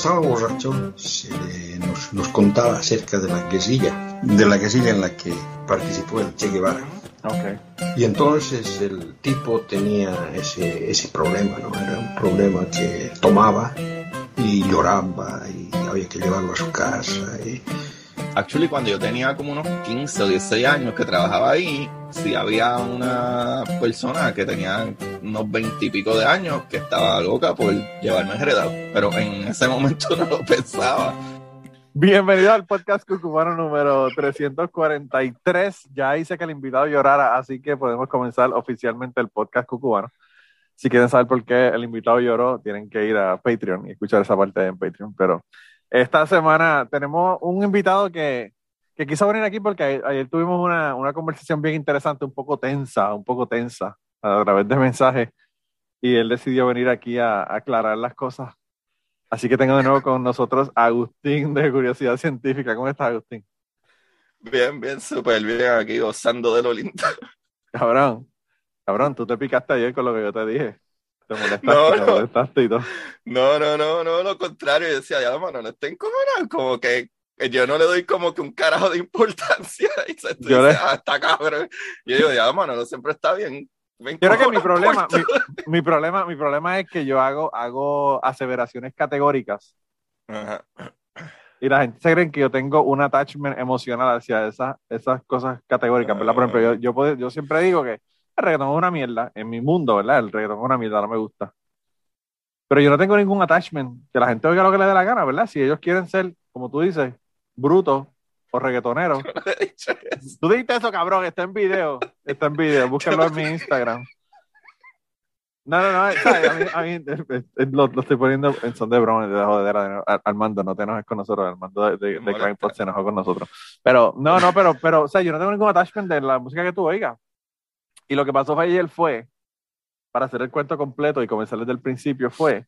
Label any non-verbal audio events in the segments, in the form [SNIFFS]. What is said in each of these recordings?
Estaba borracho se nos, nos, contaba acerca de la guerrilla, de la guerrilla en la que participó el Che Guevara. Okay. Y entonces el tipo tenía ese, ese problema, ¿no? Era un problema que tomaba y lloraba y había que llevarlo a su casa. Y... Actually, cuando yo tenía como unos 15 o 16 años que trabajaba ahí, sí había una persona que tenía unos 20 y pico de años que estaba loca por llevarme enredado, pero en ese momento [LAUGHS] no lo pensaba. Bienvenido al podcast cucubano número 343. Ya hice que el invitado llorara, así que podemos comenzar oficialmente el podcast cucubano. Si quieren saber por qué el invitado lloró, tienen que ir a Patreon y escuchar esa parte en Patreon. Pero esta semana tenemos un invitado que, que quiso venir aquí porque ayer tuvimos una, una, conversación bien interesante, un poco tensa, un poco tensa, a través de mensajes. Y él decidió venir aquí a, a aclarar las cosas Así que tengo de nuevo con nosotros a Agustín de Curiosidad Científica. ¿Cómo estás, Agustín? Bien, bien, súper bien, aquí gozando de lo lindo. Cabrón, cabrón, tú te picaste ayer con lo que yo te dije. Te molestaste, no, te no. molestaste y todo. No, no, no, no, lo contrario. Yo decía, ya, mano, no estén cojonando. Como que yo no le doy como que un carajo de importancia. [LAUGHS] Y se Yo dices, le- ah, está cabrón. Y yo digo, ya, mano, no siempre está bien. Yo creo que mi problema, mi, mi problema, mi problema es que yo hago, hago aseveraciones categóricas. Ajá. y la gente se cree que yo tengo un attachment emocional hacia esas, esas cosas categóricas, ¿verdad? Por ejemplo, yo, yo, puedo- yo siempre digo que el reggaetón es una mierda, en mi mundo, ¿verdad? El reggaetón es una mierda, no me gusta. Pero yo no tengo ningún attachment, que la gente oiga lo que le dé la gana, ¿verdad? Si ellos quieren ser, como tú dices, brutos o reggaetoneros. [LAUGHS] No. Tú dijiste eso, cabrón, está en video, está en video, [LAUGHS] búscalo en mi Instagram. No, no, no, a mí, a mí, eh, eh, lo, lo estoy poniendo en son de broma, de jodedera. de- Ar- Armando, no te enojes con nosotros, Armando de, de, de Molesta. Crime Pod se enojó con nosotros. Pero, no, no, pero, pero, o sea, yo no tengo ningún attachment de la música que tú oigas. Y lo que pasó fue ayer fue, para hacer el cuento completo y comenzar desde el principio, fue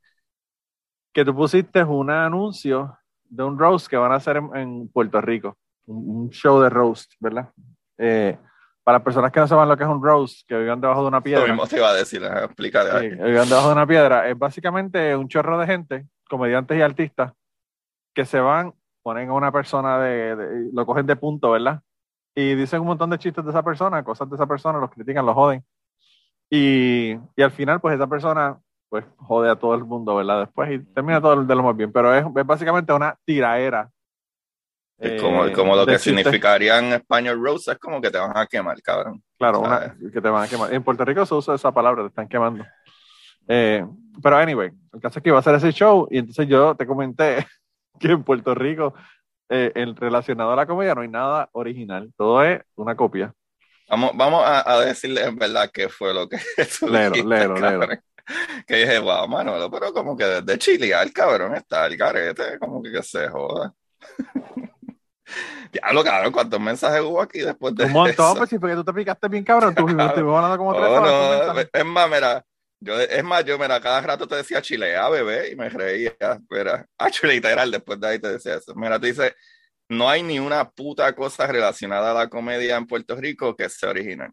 que tú pusiste un anuncio de un roast que van a hacer en, en Puerto Rico, un, un show de roast, ¿verdad? Eh, para personas que no sepan lo que es un roast, que vivan debajo de una Lo piedra. mismo te iba a decir, explícale. Sí, vivan debajo de una piedra. Es básicamente un chorro de gente, comediantes y artistas, que se van, ponen a una persona de, de- lo cogen de punto, ¿verdad? Y dicen un montón de chistes de esa persona, cosas de esa persona, los critican, los joden. Y, y al final, pues esa persona, pues jode a todo el mundo, ¿verdad? Después y termina todo de lo más bien. Pero es, es básicamente una tiraera. Es como, eh, como lo que chistes. significaría en español roast, es como que te van a quemar, cabrón. Claro, una, que te van a quemar. En Puerto Rico se usa esa palabra, te están quemando. Eh, pero anyway, el caso es que iba a hacer ese show y entonces yo te comenté [LAUGHS] que en Puerto Rico, eh, en relacionado a la comedia, no hay nada original, todo es una copia. Vamos, vamos a, a decirle en verdad qué fue lo que [LAUGHS] tú léelo, cabrón. léelo. Que dije, wow, Manolo, pero como que desde chilear, cabrón, está el carete, como que, que se joda. [LAUGHS] Diablo, cabrón, ¿cuántos mensajes hubo aquí después de Un montón, eso? pues sí, porque tú te picaste bien cabrón, tú [LAUGHS] Cabrón. estuvimos hablando como tres Oh, horas. no, tú es más, mira, yo, es más, yo, mira, cada rato te decía chilea, bebé, y me reía, mira, [LAUGHS] actually, literal, después de ahí te decía eso. Mira, te dice, no hay ni una puta cosa relacionada a la comedia en Puerto Rico que sea original.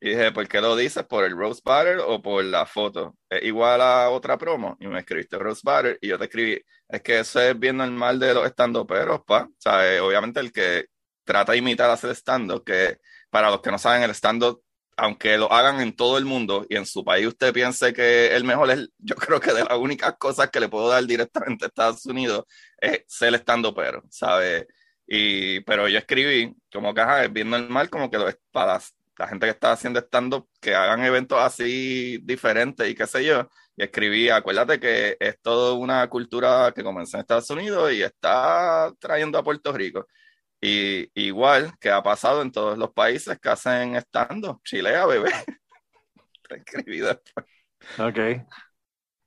Y dije, ¿por qué lo dices? ¿Por el Rose Butter o por la foto? ¿Es igual a otra promo? Y me escribiste Rose Butter y yo te escribí, es que eso es bien normal de los stand-uperos, pa. O sea, eh, obviamente el que trata de imitar hacer stand-up, que para los que no saben, el stand-up, aunque lo hagan en todo el mundo y en su país usted piense que el mejor es, yo creo que de las únicas cosas que le puedo dar directamente a Estados Unidos es ser stand-upero, ¿sabe? Y, pero yo escribí como que, ajá, es bien normal como que para la gente que está haciendo stand-up, que hagan eventos así diferentes y qué sé yo. Y escribí, acuérdate que es toda una cultura que comenzó en Estados Unidos y está trayendo a Puerto Rico. Y igual que ha pasado en todos los países que hacen stand-up, chilea, bebé. [LAUGHS] Te escribí después. Ok.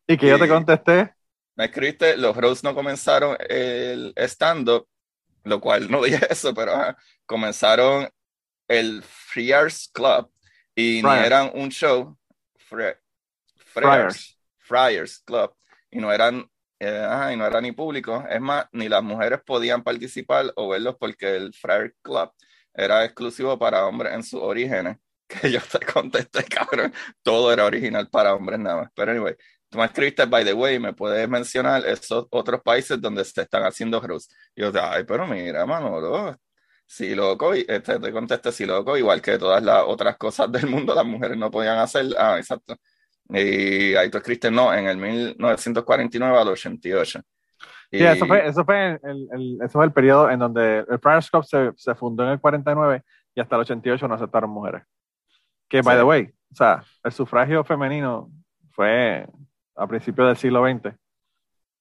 Y que yo te Y- contesté, Me escribiste, los Rose no comenzaron el stand-up, lo cual no dije eso, pero ajá, comenzaron el Friars Club y Friars. ni eran un show, Fri- Friars. Friars Club, y no eran, eh, y no era ni público, es más, ni las mujeres podían participar o verlos porque el Friars Club era exclusivo para hombres en sus orígenes, [LAUGHS] que yo te contesté, cabrón, todo era original para hombres nada más, pero anyway, tú me escribiste, by the way, me puedes mencionar esos otros países donde se están haciendo roast. Y yo, ay, pero mira, Manolo, sí, loco, y este, te contesté, sí, loco, igual que todas las otras cosas del mundo, las mujeres no podían hacer, ah, exacto. Y ahí tú escribiste, no, en el 1949 al 88. Y... Sí, eso fue, eso fue el, el, eso fue el periodo en donde el Friars Club se, se, fundó en el 49 y hasta el 88 no aceptaron mujeres. Que, by the way, o sea, el sufragio femenino fue a principios del siglo XX.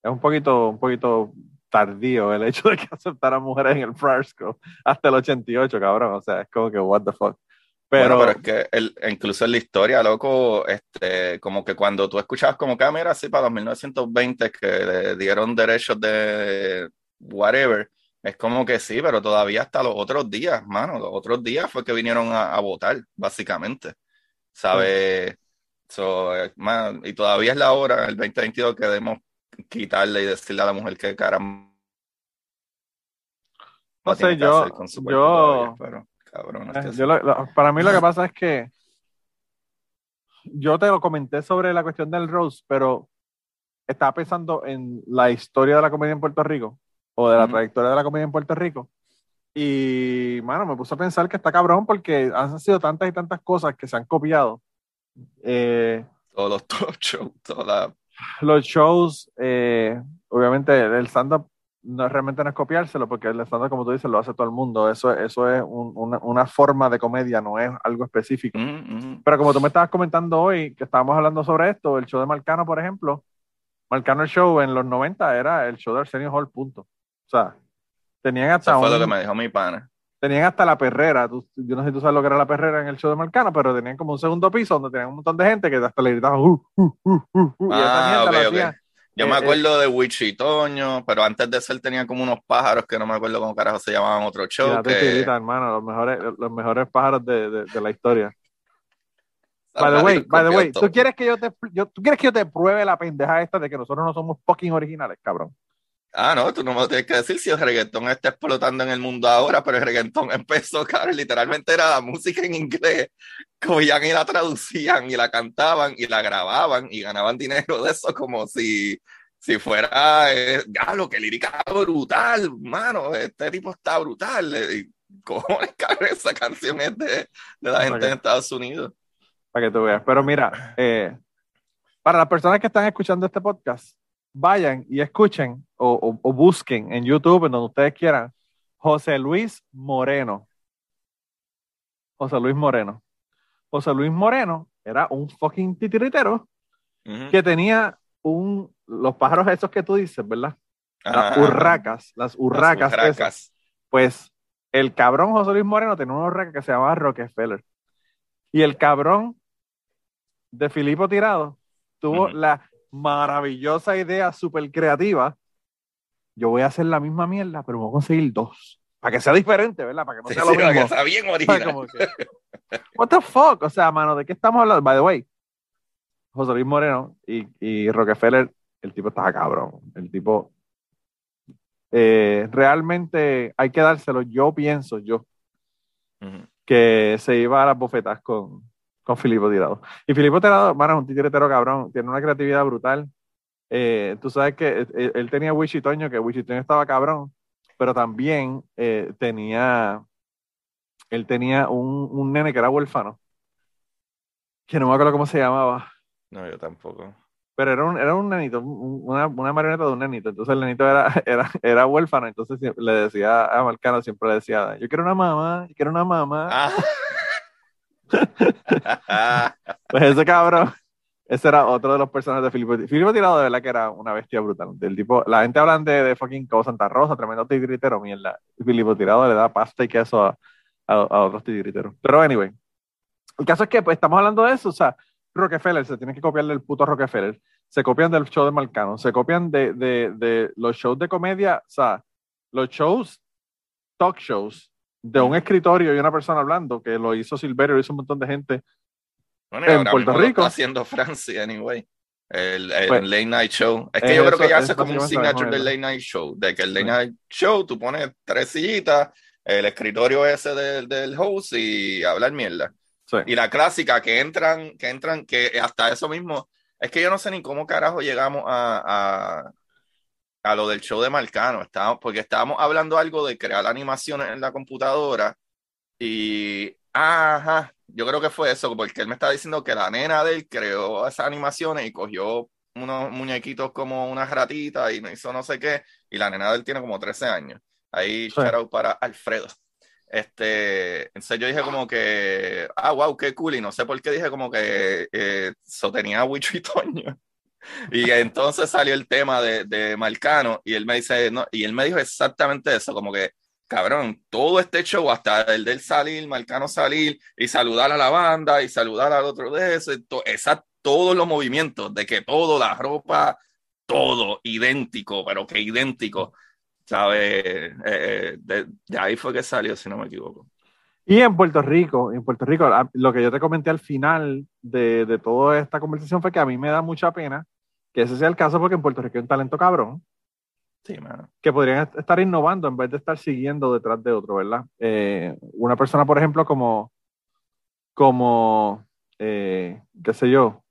Es un poquito, un poquito tardío el hecho de que [LAUGHS] aceptaran mujeres en el Friars Club hasta el 88, cabrón. O sea, es como que, what the fuck. Pero, bueno, pero es que el, incluso en la historia, loco, este, como que cuando tú escuchabas como cámara, así para los 1920 que le dieron derechos de whatever, es como que sí, pero todavía hasta los otros días, mano, los otros días fue que vinieron a, votar, básicamente. ¿Sabes? y todavía es la hora, el 2022, que debemos quitarle y decirle a la mujer que cara. No, sé, yo. yo... pero... Eh, para mí lo que pasa es que yo te lo comenté sobre la cuestión del Rose, pero estaba pensando en la historia de la comedia en Puerto Rico o de la trayectoria de la comedia en Puerto Rico. Y, mano, me puse a pensar que está cabrón porque han sido tantas y tantas cosas que se han copiado. Eh, todos los shows, toda Los shows, eh, obviamente, el stand-up no realmente no es copiárselo, porque el stand como tú dices, lo hace todo el mundo. Eso, eso es una, una, forma de comedia, no es algo específico. Mm, mm. Pero como tú me estabas comentando hoy, que estábamos hablando sobre esto, el show de Marcano, por ejemplo, Marcano el show en los 90 era el show de Arsenio Hall, punto. O sea, tenían hasta. Eso fue lo que me dijo mi pana. Tenían hasta la perrera. yo no sé si tú sabes lo que era la perrera en el show de Marcano, pero tenían como un segundo piso donde tenían un montón de gente que hasta le gritaban. Uh, uh, uh, uh" ah, yo me eh, eh. acuerdo de Wichitoño, pero antes de ser tenía como unos pájaros que no me acuerdo cómo carajo se llamaban otro show. Que... hermano, los mejores, los mejores pájaros de, de, la historia. By the way, by the way, ¿tú quieres, que yo te, ¿tú quieres que yo te pruebe la pendeja esta de que nosotros no somos fucking originales, cabrón? Ah, no, tú no me lo tienes que decir si el reggaetón está explotando en el mundo ahora, pero el reggaetón empezó, [LAUGHS] cabrón, literalmente era la música en inglés, cogían y la traducían y la cantaban y la grababan y ganaban dinero de eso como si, si fuera, eh, ya, lo que lírica brutal, mano, este tipo está brutal. Y, [LAUGHS] cojones, cabrón, esa canción es de, de la gente en Estados Unidos. Para que tú veas, pero mira, eh, para las personas que están escuchando este podcast, vayan y escuchen o, busquen en YouTube, en donde ustedes quieran, José Luis Moreno. José Luis Moreno. José Luis Moreno era un fucking titiritero que tenía un, los pájaros esos que tú dices, ¿verdad? Las urracas, las urracas. Pues el cabrón José Luis Moreno tenía una urraca que se llamaba Rockefeller. Y el cabrón de Filipo Tirado tuvo la maravillosa idea súper creativa. Yo voy a hacer la misma mierda, pero voy a conseguir dos. Para que sea diferente, ¿verdad? Para que no sea lo mismo. Para que sea bien [LAUGHS] original. What the fuck? O sea, mano, ¿de qué estamos hablando? By the way, José Luis Moreno y, y Rockefeller, el tipo estaba cabrón. El tipo. Eh, realmente hay que dárselo. Yo pienso, yo, que se iba a las bofetas con, con Filipo Tirado. Y Filipo Tirado, bueno, es un titiretero cabrón, tiene una creatividad brutal. Eh, tú sabes que eh, él, tenía Wichitoño, que Wichitoño estaba cabrón, pero también eh, tenía, él tenía un, un, nene que era huérfano, que no me acuerdo cómo se llamaba. No, yo tampoco. Pero era un, era un nenito, una, una marioneta de un nenito. Entonces el nenito era, [LAUGHS] era, era huérfano. Entonces le decía a Marcano, siempre le decía, yo quiero una mamá, yo quiero una mamá. Ah. [LAUGHS] pues ese cabrón, ese era otro de los personajes de Filipe. Filipe Tirado de verdad que era una bestia brutal. Del tipo, la gente habla de, fucking Cabo Santa Rosa, tremendo tigritero, mierda. Filipe Tirado le da pasta y queso a, a, otros tigriteros. Pero anyway, el caso es que pues, estamos hablando de eso, o sea, Rockefeller, se tiene que copiar del puto Rockefeller, se copian del show de Marcano, se copian de, de, de los shows de comedia, o sea, los shows, talk shows, de un escritorio y una persona hablando, que lo hizo Silverio, lo hizo un montón de gente en Puerto Rico. haciendo [LAUGHS] Francia, anyway. El, el pues, late night show. Es que yo creo que ya hace como un signature del late night show. De que el late night show, tú pones tres sillitas, el escritorio ese del, del host y hablar mierda. Y la clásica, que entran, que entran, que hasta eso mismo, Es que yo no sé ni cómo carajo llegamos a, a, a lo del show de Marcano. Estábamos, porque estábamos hablando algo de crear animaciones en la computadora y, ajá, yo creo que fue eso, porque él me estaba diciendo que la nena de él creó esas animaciones y cogió unos muñequitos como unas ratitas y me hizo no sé qué, y la nena de él tiene como 13 años. Ahí, Sí. shout out para Alfredo. Este, entonces yo dije como que, ah, wow, qué cool, y no sé por qué dije como que eh, tenía a Wicho y Toño. Y entonces salió el tema de, de Marcano, y él me dice, no, y él me dijo exactamente eso, como que, cabrón, todo este show, hasta el del salir, Marcano salir, y saludar a la banda, y saludar al otro de eso, to- esa- todos los movimientos, de que todo, la ropa, todo idéntico, pero que idéntico, ¿sabes? Eh, eh, de, de ahí fue que salió, si no me equivoco. Y en Puerto Rico, en Puerto Rico, lo que yo te comenté al final de, de toda esta conversación fue que a mí me da mucha pena que ese sea el caso porque en Puerto Rico hay un talento cabrón Sí, mano. que podrían est- estar innovando en vez de estar siguiendo detrás de otro, ¿verdad? Eh, una persona, por ejemplo, como, como eh, qué sé yo,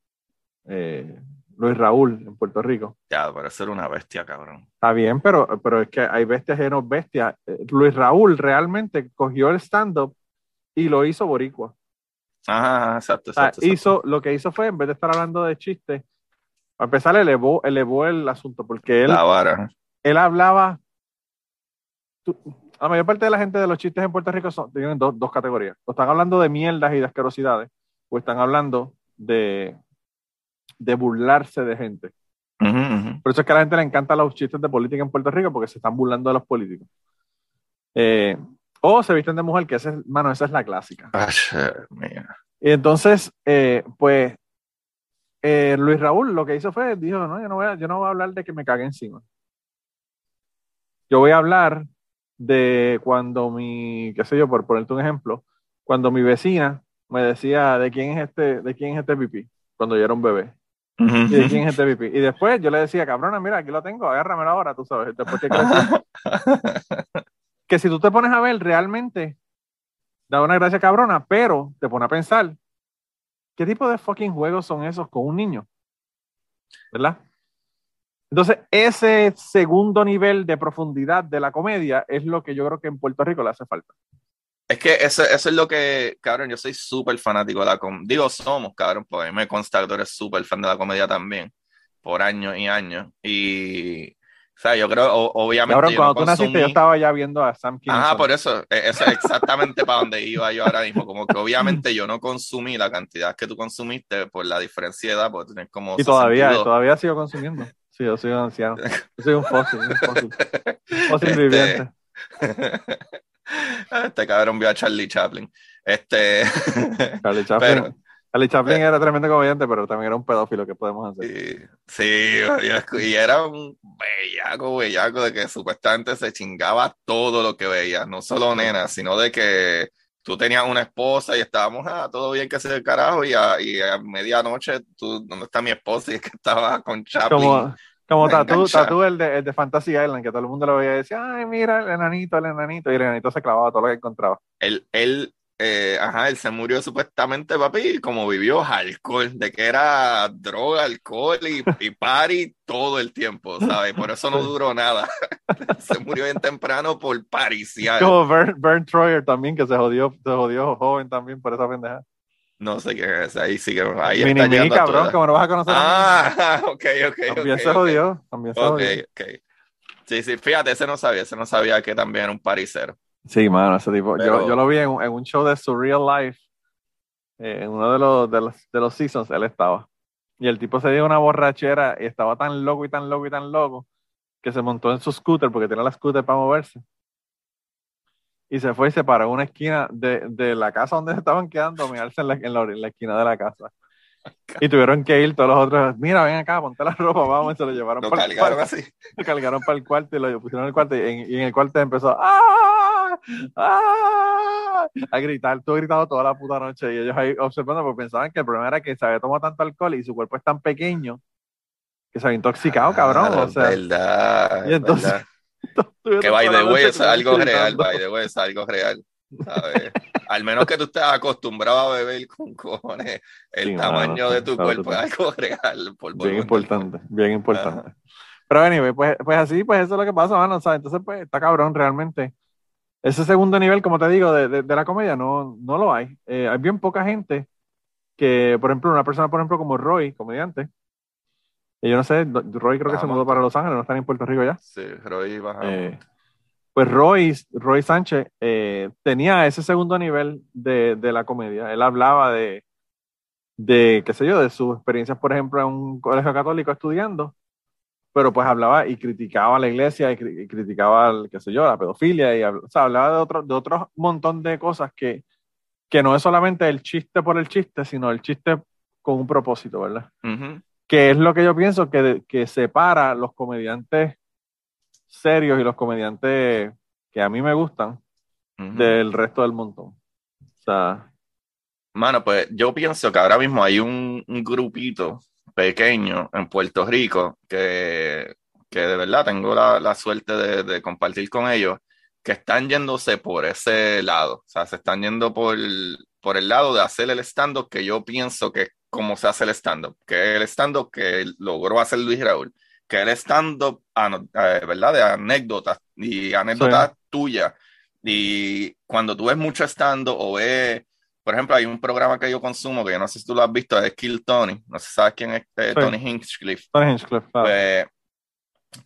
eh, Luis Raúl en Puerto Rico. Ya, para ser una bestia, cabrón. Está bien, pero, pero es que hay bestias y no bestias. Luis Raúl realmente cogió el stand-up y lo hizo boricua. Ajá, exacto, exacto. exacto. hizo, lo que hizo fue, en vez de estar hablando de chistes, para empezar, elevó, elevó el asunto, porque él, La vara. él hablaba. tú- la mayor parte de la gente de los chistes en Puerto Rico son, tienen dos, dos categorías. O están hablando de mierdas y de asquerosidades, o están hablando de, de burlarse de gente. Por eso es que a la gente le encantan los chistes de política en Puerto Rico, porque se están burlando de los políticos. Eh, o se visten de mujer, que esa es, mano, esa es la clásica. Ay, mía. Y entonces, eh, pues, eh, Luis Raúl lo que hizo fue, dijo, no, yo no, voy a, yo no voy a hablar de que me cague encima. Yo voy a hablar de cuando mi, qué sé yo, por ponerte un ejemplo, cuando mi vecina me decía, ¿de quién es este, de quién es este pipí? Cuando yo era un bebé. ¿Y de quién es este pipí? Y después yo le decía, cabrona, mira, aquí lo tengo, agárramelo ahora, tú sabes, después que crecí. [LAUGHS] que si tú te pones a ver, realmente da una gracia cabrona, pero te pone a pensar, ¿qué tipo de fucking juegos son esos con un niño? ¿Verdad? Entonces, ese segundo nivel de profundidad de la comedia es lo que yo creo que en Puerto Rico le hace falta. Es que eso, eso es lo que, cabrón, yo soy súper fanático de la comedia. Digo, somos, cabrón, porque me consta que tú eres súper fan de la comedia también, por años y años. Y, sea, yo creo, o- obviamente. Cabrón, yo cuando no tú naciste, yo estaba ya viendo a Sam Kinison. Ajá, por eso, e- eso es exactamente para donde iba yo ahora mismo. Como que obviamente yo no consumí la cantidad que tú consumiste por la diferencia de edad, porque tú tienes como. Y todavía, 62. todavía sigo consumiendo. Sí, yo soy un anciano. Yo soy un fósil, un fósil. Fósil Este- viviente. [LAUGHS] Este cabrón vio a Charlie Chaplin. Este. [LAUGHS] Charlie Chaplin. [LAUGHS] Pero- Charlie Chaplin pero- era tremendo comediante, pero también era un pedófilo que podemos hacer. Sí, sí, y era un bellaco, bellaco de que supuestamente se chingaba todo lo que veía, no solo nena, sino de que tú tenías una esposa y estábamos, ah, todo bien que se el carajo, y a, y a medianoche, tú, ¿dónde está mi esposa? Y es que estaba con Chaplin. Como, como engancha. Tatu el, de, el de Fantasy Island, que todo el mundo lo veía y decía, ay, mira, el enanito, el enanito, y el enanito se clavaba todo lo que encontraba. Él, él, eh, ajá, él se murió supuestamente, papi, como vivió alcohol, de que era droga, alcohol y, y party todo el tiempo, ¿sabes? Por eso no duró nada. [LAUGHS] se murió bien temprano por pariciar. Como Vern, Vern Troyer también, que se jodió, se jodió joven también por esa pendeja. No sé quién es, ahí sí que ahí Mini está Mini, a cabrón, como no vas a conocer a Ah, [LAUGHS] ok, ok, ok. También se ok. jodió, también se Ok, jodió. ok. Sí, sí, fíjate, ese no sabía, ese no sabía que también era un paricero. Sí, mano, ese tipo. Pero- Yo, yo lo vi en, un- en un show de Surreal Life, eh, en uno de los, de, los, de los seasons, él estaba. Y el tipo se dio una borrachera y estaba tan loco y tan loco y tan loco que se montó en su scooter porque tenía la scooter para moverse. Y se fue y se paró en una esquina de, de la casa donde se estaban quedando, mirarse en la, en, la, en la esquina de la casa. Y tuvieron que ir todos los otros, mira, ven acá, ponte la ropa, vamos, y se lo llevaron Lo para el cuarto. así. Lo cargaron para el cuarto y lo pusieron en el cuarto y en, y en el cuarto empezó ¡Ah! ¡Ah! a gritar, estuvo gritando toda la puta noche y ellos ahí observando porque pensaban que el problema era que se había tomado tanto alcohol y su cuerpo es tan pequeño que se había intoxicado, cabrón. Ah, O sea, verdad, y es entonces- verdad. [LAUGHS] Que by the way, es algo real, by the way, es algo real. ¿Sabes? Al menos que tú estés acostumbrado a beber con cojones, el Sí, tamaño de tu cuerpo es algo [LAUGHS] real. Por Bien importante, bien importante. Pero anyway, pues, pues así, pues eso es lo que pasa, mano. Entonces, pues está cabrón realmente. Ese segundo nivel, como te digo, de, de- de la comedia no, no lo hay. Eh, hay bien poca gente que, por ejemplo, una persona, por ejemplo, como Roy, comediante, y yo no sé, Roy creo que se mudó para Los Ángeles, no está en Puerto Rico ya. Sí, Roy Baja. Eh, pues Roy, Roy Sánchez eh, tenía ese segundo nivel de, de la comedia. Él hablaba de, de, qué sé yo, de sus experiencias, por ejemplo, en un colegio católico estudiando, pero pues hablaba y criticaba a la iglesia y, cri- y criticaba, al, qué sé yo, la pedofilia y o sea, hablaba de otro, de otro montón de cosas que, que no es solamente el chiste por el chiste, sino el chiste con un propósito, ¿verdad? Que es lo que yo pienso que, que separa los comediantes serios y los comediantes que a mí me gustan del resto del montón. O sea, Mano, pues yo pienso que ahora mismo hay un, un grupito pequeño en Puerto Rico que, que de verdad tengo la, la suerte de, de compartir con ellos, que están yéndose por ese lado. O sea, se están yendo por, por el lado de hacer el stand-up que yo pienso que es como se hace el stand-up, que es el stand-up que logró hacer Luis Raúl, que el stand-up, eh, ¿verdad? De anécdotas y anécdotas tuyas. Y cuando tú ves mucho stand-up o ves por ejemplo, hay un programa que yo consumo que yo no sé si tú lo has visto, es Kill Tony. No sé si sabes quién es eh, Sí. Tony Hinchcliffe. Tony Hinchcliffe, claro. Pues,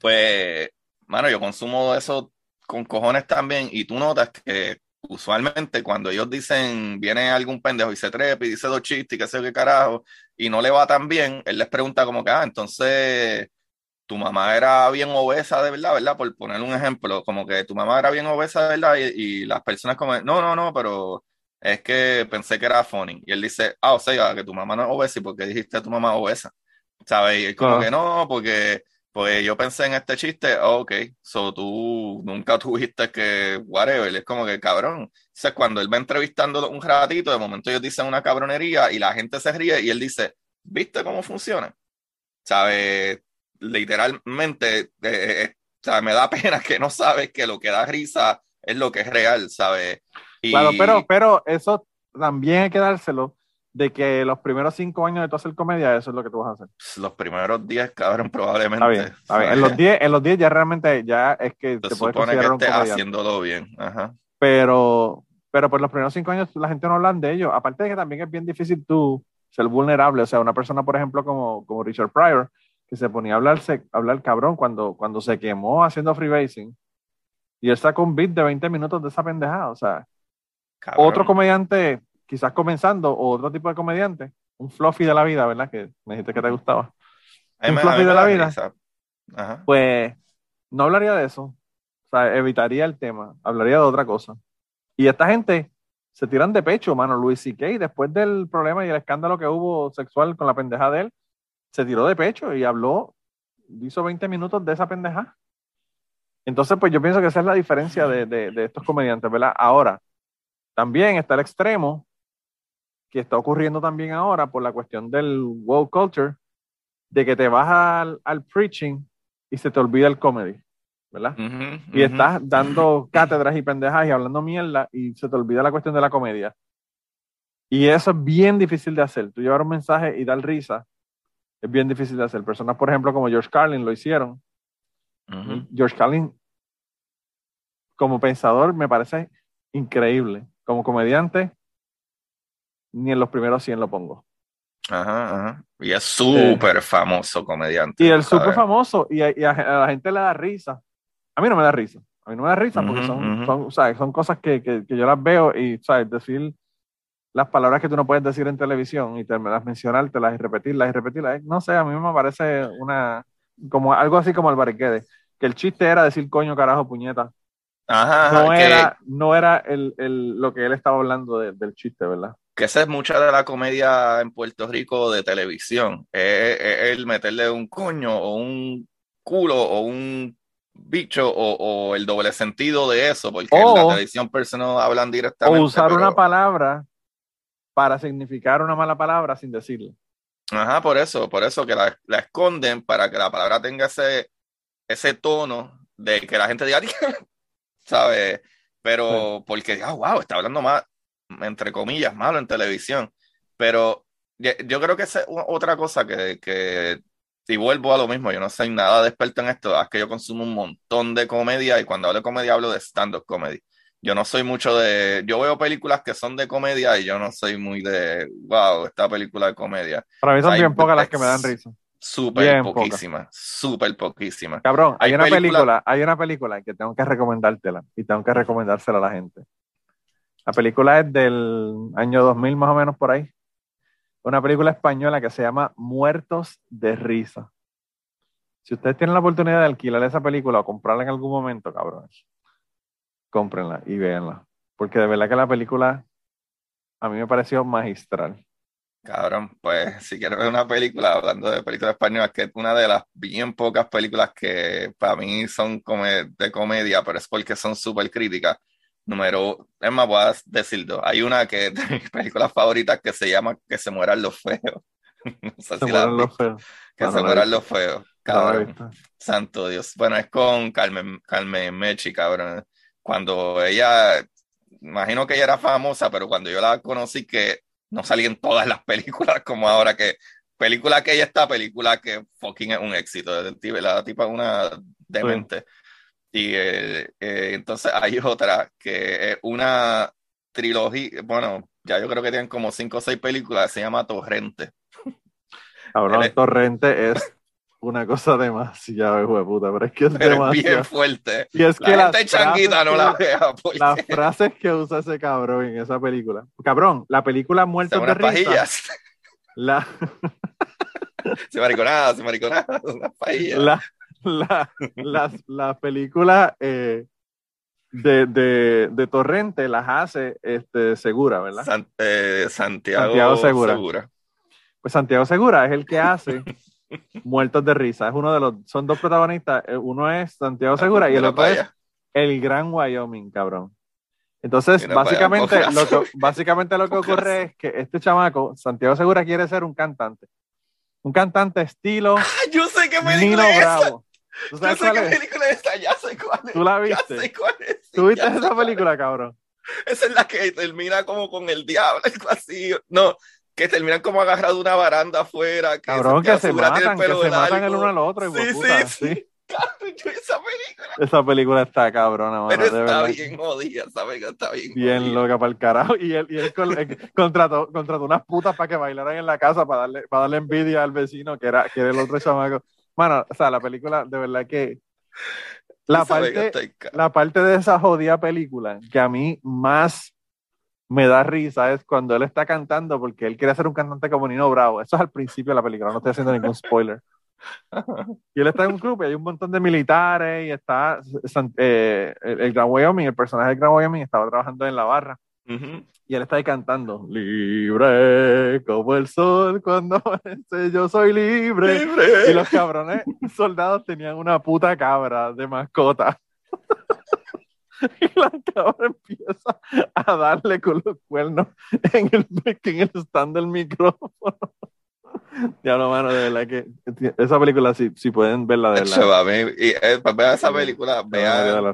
pues, mano, yo consumo eso con cojones también. Y tú notas que usualmente cuando ellos dicen, viene algún pendejo y se trepa y dice dos chistes y qué sé yo qué carajo, y no le va tan bien, él les pregunta como que, ah, entonces tu mamá era bien obesa de verdad, ¿verdad? Por poner un ejemplo, como que tu mamá era bien obesa de verdad y, y las personas como, no, no, no, pero es que pensé que era funny. Y él dice, ah, o sea, que tu mamá no es obesa y porque dijiste a tu mamá obesa. ¿Sabes? Y es como que no, porque pues yo pensé en este chiste, oh, ok, so tú nunca [LAUGHS] tuviste que, whatever, es como que cabrón. O sea, cuando él va entrevistando un ratito, de momento ellos dicen una cabronería y la gente se ríe y él dice, ¿viste cómo funciona? ¿Sabes? Literalmente, eh, eh, o sea, me da [LAUGHS] pena que no sabes que lo que da risa es lo que es real, ¿sabes? Y- Claro, pero, pero eso también hay que dárselo de que los primeros cinco años de tú hacer comedia, eso es lo que tú vas a hacer. los primeros días, cabrón, probablemente. Está bien, está bien. En los [LAUGHS] 10 en los 10 ya realmente ya es que Se te puedes supone que estés haciéndolo bien. Ajá. pero, pero por los primeros cinco años la gente no habla de ello. Aparte de que también es bien difícil tú ser vulnerable. O sea, una persona, por ejemplo, como, como Richard Pryor, que se ponía a hablarse, a hablar cabrón cuando, cuando se quemó haciendo freebasing. Y él sacó un beat de 20 minutos de esa pendejada. O sea, Cabrón. otro comediante, quizás comenzando, o otro tipo de comediante, un fluffy de la vida, ¿verdad? Que me dijiste que te gustaba. A mí un me- fluffy de la da vida. Ajá. Pues no hablaría de eso. O sea, evitaría el tema, hablaría de otra cosa. Y esta gente se tiran de pecho, mano. Luis C.K., después del problema y el escándalo que hubo sexual con la pendeja de él, se tiró de pecho y habló, hizo 20 minutos de esa pendeja. Entonces, pues yo pienso que esa es la diferencia de, de- de estos comediantes, ¿verdad? Ahora, también está el extremo que está ocurriendo también ahora por la cuestión del woke culture, de que te vas al, al preaching y se te olvida el comedy, ¿verdad? Ujú, Y estás dando cátedras y pendejas y hablando mierda y se te olvida la cuestión de la comedia. Y eso es bien difícil de hacer. Tú llevar un mensaje y dar risa es bien difícil de hacer. Personas, por ejemplo, como George Carlin lo hicieron. Ujú. George Carlin, como pensador, me parece increíble. Como comediante, ni en los primeros 100 lo pongo. Ajá, ajá. Y es súper famoso comediante. Y el súper ¿sabes? famoso, y, a, y a- a la gente le da risa. A mí no me da risa. A mí no me da risa porque Ujú, son, ujú. son, ¿sabes? son cosas que, que- que yo las veo y, ¿sabes? Decir las palabras que tú no puedes decir en televisión y te las mencionártelas y repetirlas y repetirlas. eh, No sé, a mí me parece una, como algo así como el barriquede. Que el chiste era decir coño, carajo, puñeta. Ajá, No que- era, no era el, el- lo que él estaba hablando de- del chiste, ¿verdad? que esa es mucha de la comedia en Puerto Rico de televisión. Es, es el meterle un coño o un culo o un bicho o, o el doble sentido de eso, porque en la televisión personas hablan directamente. O usar pero- una palabra para significar una mala palabra sin decirlo. Ajá, por eso, por eso que la, la esconden para que la palabra tenga ese, ese tono de que la gente diga, [LAUGHS] ¿sabes? Pero porque, ah, wow, está hablando más. entre comillas, malo en televisión. Pero yo creo que es otra cosa que, que, y vuelvo a lo mismo, yo no soy nada de experto en esto, es que yo consumo un montón de comedia y cuando hablo de comedia hablo de stand-up comedy. Yo no soy mucho de, yo veo películas que son de comedia y yo no soy muy de, wow, esta película de comedia. Para mí son bien pocas las que me dan risa. Súper poquísimas, súper poquísimas. Cabrón, hay, una película, hay una película que tengo que recomendártela y tengo que recomendársela a la gente. La película es del año 2000 más o menos por ahí. Una película española que se llama Muertos de Risa. Si ustedes tienen la oportunidad de alquilar esa película o comprarla en algún momento, cabrón, cómprenla y véanla. Porque de verdad que la película a mí me pareció magistral. Cabrón, pues si quieres ver una película, hablando de películas españolas, que es una de las bien pocas películas que para mí son de comedia, pero es porque son súper críticas. Número, es más, voy a decir dos. Hay una que de [LAUGHS] mis películas favoritas que se llama Que se mueran los feos. [LAUGHS] no sé se mueran los feos. Que se mueran los feos. Cabrón. Santo Dios. Bueno, es con Carmen, Carmen Mechi, cabrón. Cuando ella, imagino que ella era famosa, pero cuando yo la conocí que no salía en todas las películas [LAUGHS] como ahora que película que ella está, película que fucking es un éxito. La tipa es una demente. Y eh, eh, entonces hay otra que es una trilogía, bueno, ya yo creo que tienen como cinco o seis películas, se llama Torrente. Cabrón, Torrente es una cosa demasiado, hijo de puta, pero es que es demasiado. bien fuerte. Y es que la gente changuita no la vea. Las frases que usa ese cabrón en esa película. Cabrón, la película Muertos de Risa. Pajillas. La... [LAUGHS] [LAUGHS] se mariconada, se mariconada, [LAUGHS] unas pajillas. La, la, las, las películas eh, de, de, de, Torrente las hace este, Segura, ¿verdad? Eh, Santiago, Segura. Pues Santiago Segura es el que hace Muertos de Risa. Es uno de los, son dos protagonistas. Eh, uno es Santiago Segura y el otro es El Gran Wyoming, cabrón. Entonces, básicamente lo, que, básicamente lo que ocurre es que este chamaco, Santiago Segura, quiere ser un cantante. Un cantante estilo. yo sé qué Nino Bravo. ¿Tú sabes yo sé qué película es esta, ya sé cuál es. ¿Tú la viste? Ya sé cuál es. ¿Tú viste esa película, cabrón? Esa es la que termina como con el diablo, [LAUGHS] algo así. No, que terminan como agarrado de una baranda afuera. Que cabrón, que se matan, que se matan el uno al otro. Sí, sí, sí. [LAUGHS] Yo esa película. [LAUGHS] Esa película está cabrona, mano, Pero está bien jodida, esa película está bien Bien loca para el carajo. Y él, y él, contrató, contrató unas putas para que bailaran en la casa para darle, para darle envidia al vecino, que era, que era el otro chamaco. Mano, o sea, la película, de verdad que. La parte, la parte de esa jodida película que a mí más me da risa es cuando él está cantando porque él quiere ser un cantante como Nino Bravo. Eso es al principio de la película, no estoy haciendo ningún spoiler. [LAUGHS] y él está en un club y hay un montón de militares y está eh, el, el, Gran Wyoming, el personaje del Gran Wyoming estaba trabajando en la barra. Y él está ahí cantando, libre como el sol cuando yo soy libre. Y los cabrones soldados tenían una puta cabra de mascota. [LAUGHS] y la cabra empieza a darle con los cuernos en el, [LAUGHS] en el stand del micrófono. [LAUGHS] Ya no, mano, de verdad que esa película, si, si pueden verla de verdad. y, eh, vean esa película,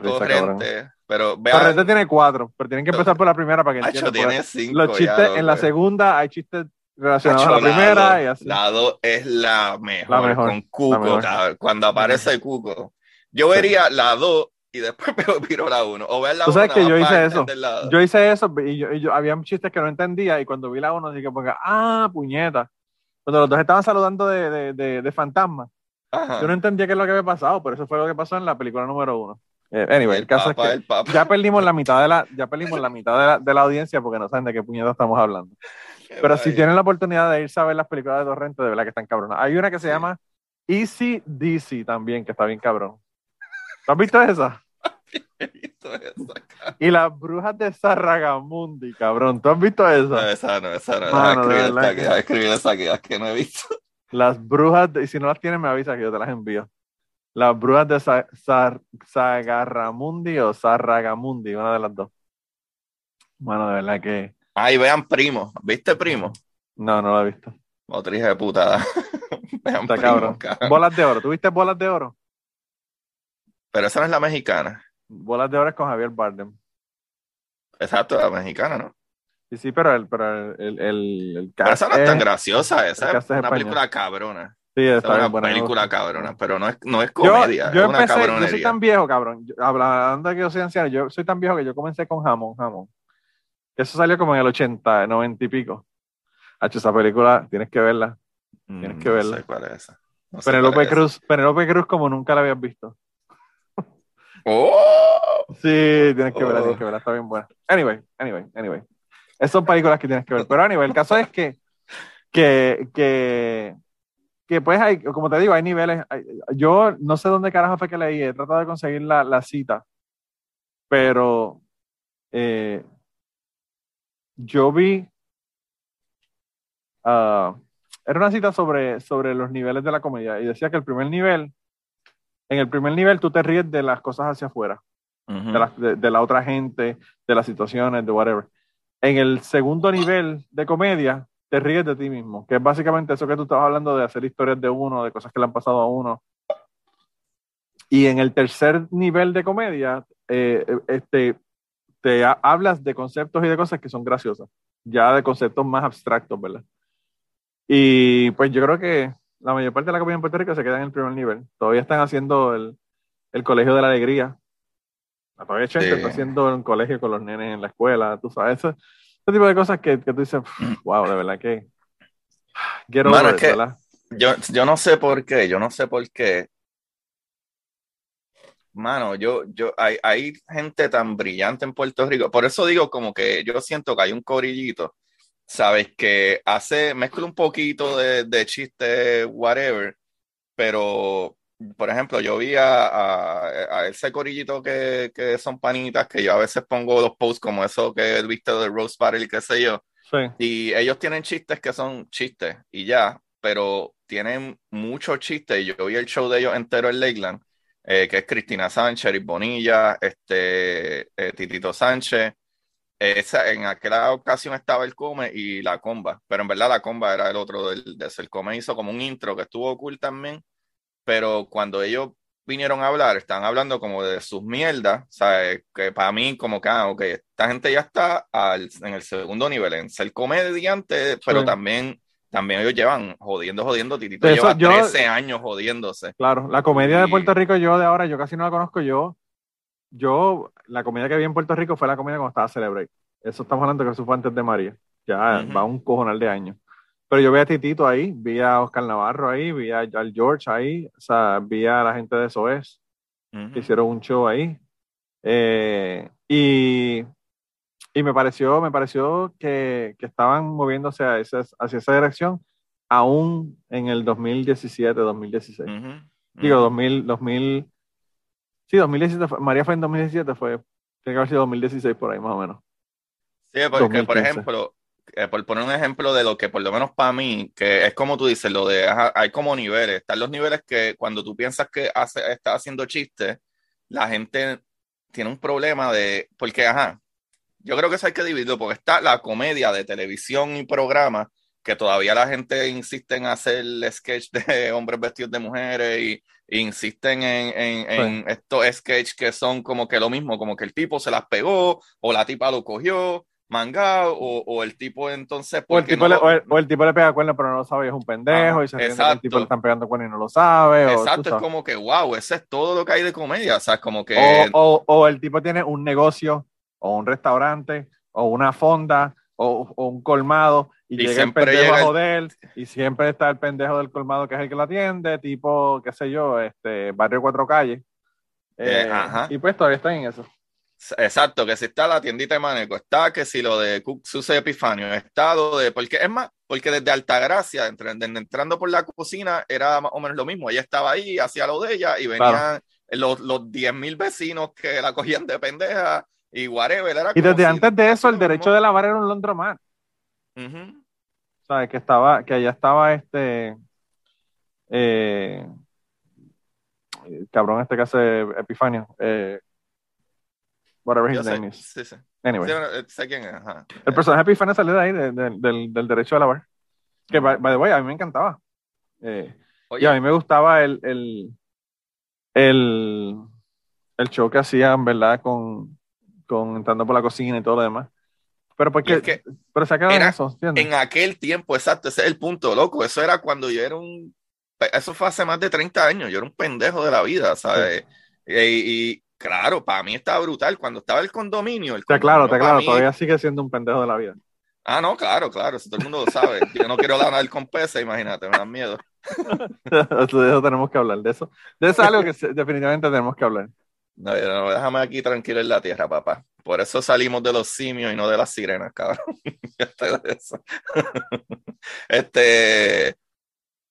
Torrente, pero vean... Torrente tiene cuatro, pero tienen que empezar por la primera para que entiendan. tiene cinco Los chistes, en la segunda hay chistes relacionados a la primera y así. La dos es la mejor, la mejor con Cuco, cuando aparece Cuco. Yo vería la dos y después [LAUGHS] me la uno. O ver la Tú sabes que yo hice eso. Yo hice eso y yo, y yo, había chistes que no entendía y cuando vi la uno dije, porque, ah, puñeta. Cuando los dos estaban saludando de, de, de, de fantasma. Yo no entendía qué es lo que había pasado, pero eso fue lo que pasó en la película número uno. Eh, anyway, el, caso es que ya perdimos la mitad de la, ya perdimos la [LAUGHS] mitad de la, de la audiencia porque no saben de qué puñeta estamos hablando. pero si tienen la oportunidad de irse a ver las películas de Torrente, de verdad que están cabronas. Hay una que se llama Easy DC también, que está bien cabrón. ¿Tú has visto esa? [LAUGHS] y las brujas de Sarragamundi, cabrón. ¿Tú has visto esa? No, esa no, esa no. Mano, a escribir esa que, que no he visto. Las brujas, de, y si no las tienes, me avisas que yo te las envío. Las brujas de Sa Sagarramundi o Sarragamundi, una de las dos. Bueno, de verdad que. Ay, vean Primo. ¿Viste Primo? No, no lo he visto. Otra hija de putada. [LAUGHS] vean Está Primo, cabrón. Bolas de oro. ¿Tuviste bolas de oro? Pero esa no es la mexicana. Bolas de oro con Javier Bardem. Exacto, la mexicana, ¿no? Sí, sí, pero el, pero el, el, el Pero cast esa no es tan graciosa, esa es es una película cabrona. Sí, Esa es una buena. película cabrona, pero no es, no es comedia, yo es una empecé, yo soy tan viejo, cabrón. Yo- hablando de que yo soy anciano, yo soy tan viejo que yo comencé con Jamón, Jamón. Eso salió como en el 80, 90 y pico. Hacho, esa película, tienes que verla. tienes que Mm, verla. No sé cuál es esa. No sé Penelope. Cruz, Penelope Cruz como nunca la habías visto. ¡Oh! Sí, tienes que verla, Oh. tienes que verla, está bien buena. Anyway, anyway, anyway. Esas son películas que tienes que ver. Pero anyway, el caso es que, que, que, que pues hay, como te digo, hay niveles. hay- yo no sé dónde carajo fue que leí, he tratado de conseguir la, la cita, pero eh, yo vi, ah, era una cita sobre, sobre los niveles de la comedia y decía que el primer nivel, en el primer nivel tú te ríes de las cosas hacia afuera de la, de- de la otra gente, de las situaciones, de whatever. En el segundo nivel de comedia, te ríes de ti mismo, que es básicamente eso que tú estabas hablando de hacer historias de uno, de cosas que le han pasado a uno. Y en el tercer nivel de comedia, eh, este, te ha- hablas de conceptos y de cosas que son graciosas, ya de conceptos más abstractos, ¿verdad? Y pues yo creo que la mayor parte de la comedia en Puerto Rico se queda en el primer nivel. Todavía están haciendo el, el Colegio de la Alegría, Todavía Chente Sí. está haciendo un colegio con los nenes en la escuela, tú sabes, ese, ese tipo de cosas que, que tú dices, [SNIFFS] wow, de verdad que. Get over Mano, it, es que- ¿verdad? Yo, yo no sé por qué, yo no sé por qué. Mano, yo, yo, hay, hay gente tan brillante en Puerto Rico. Por eso digo como que yo siento que hay un corillito, ¿sabes? Que hace, mezcla un poquito de, de chiste, whatever, pero, por ejemplo, yo vi a, a, a ese corillito que, que son panitas, que yo a veces pongo los posts como eso que viste de Rose Battle y qué sé yo. Sí, Y ellos tienen chistes que son chistes y ya, pero tienen muchos chistes. Yo vi el show de ellos entero en Lakeland, eh, que es Cristina Sánchez, Bonilla, este, eh, Titito Sánchez. Esa, en aquella ocasión estaba el Come y la Comba, pero en verdad la Comba era el otro del, de. El Come hizo como un intro que estuvo cool también, pero cuando ellos vinieron a hablar, estaban hablando como de sus mierdas, ¿sabes? Que para mí como que, ah, ok, esta gente ya está al- en el segundo nivel, en ser comediante, pero Sí. también, también ellos llevan jodiendo, jodiendo, Titito De eso lleva yo- 13 años jodiéndose. claro. La comedia de Y- Puerto Rico, yo de ahora, yo casi no la conozco. Yo, yo, la comedia que vi en Puerto Rico fue la comedia cuando estaba Celebrate. Eso estamos hablando que eso fue antes de María. Ya Ujú. va un cojonal de años. Pero yo vi a Titito ahí, vi a Oscar Navarro ahí, vi a, al George ahí, o sea, vi a la gente de SOES. Ujú. que hicieron un show ahí. Eh, y, y me pareció, me pareció que, que estaban moviéndose a esa, hacia esa dirección aún en el 2017, 2016. Ujú. Digo, Ujú. 2000, 2000, sí, 2017, fue- María fue en 2017, fue, tiene que haber sido 2016 por ahí más o menos. Sí, porque, por 2015. ejemplo, eh, por poner un ejemplo de lo que por lo menos para mí, que es como tú dices, lo de, ajá, hay como niveles, están los niveles que cuando tú piensas que hace, está haciendo chistes, la gente tiene un problema de, porque, ajá, yo creo que eso hay que dividirlo, porque está la comedia de televisión y programa, que todavía la gente insiste en hacer el sketch de hombres vestidos de mujeres y insisten en, en, en estos sketches que son como que lo mismo, como que el tipo se las pegó o la tipa lo cogió mangado o, o el tipo entonces O el, tipo no le, lo- o, el, o el tipo le pega cuerno pero no lo sabe y es un pendejo Ajá, y se de que el exacto. tipo le están pegando cuerno y no lo sabe. exacto es como que wow ese es todo lo que hay de comedia o sea como que o el tipo tiene un negocio, o un restaurante, o una fonda, o, o un colmado, y, Y llega el siempre pendejo llega a joder, y siempre está el pendejo del colmado que es el que lo atiende, tipo, qué sé yo, este, barrio Cuatro Calles. Eh, Eh, ajá. Y pues todavía están en eso. Exacto, que si está la tiendita de Maneco, está que si lo de Suce Epifanio, está lo de, porque es más, porque desde Altagracia, entrando por la cocina, era más o menos lo mismo. Ella estaba ahí, hacía lo de ella, y venían los, los 10.000 vecinos que la cogían de pendeja, y whatever. Era Y como desde si antes de eso, el derecho mismo. de lavar era un laundromat. Ujú. ¿Sabes? Que estaba, que allá estaba este. eh, el cabrón este que hace Epifanio. Eh, whatever Yo his sé, name is. sí, sí. Anyway. Sí, bueno, eh, sé quién es, ajá. El personaje Epifanio salió de ahí, de- de- del, del derecho a lavar. Que, by, by the way, a mí me encantaba. Eh, y a mí me gustaba el, el, el, el show que hacían, ¿verdad? Con, con entrando por la cocina y todo lo demás. Pero porque, es que pero se ha quedado en era- eso, ¿entiendes? en aquel tiempo, exacto, ese es el punto, loco. Eso era cuando yo era un. Eso fue hace más de 30 años. Yo era un pendejo de la vida, ¿sabes? Y, y, claro, para mí estaba brutal. Cuando estaba el condominio. El Está claro, para claro, mí- todavía sigue siendo un pendejo de la vida. Ah, no, claro, claro. Eso todo el mundo lo sabe. [LAUGHS] Yo no quiero ganar con peces, imagínate, me dan miedo. [LAUGHS] de eso tenemos que hablar, de eso. De eso es algo que definitivamente tenemos que hablar. No, no, déjame aquí tranquilo en la tierra, papá. Por eso salimos de los simios y no de las sirenas, cabrón. [LAUGHS] [LAUGHS] Este,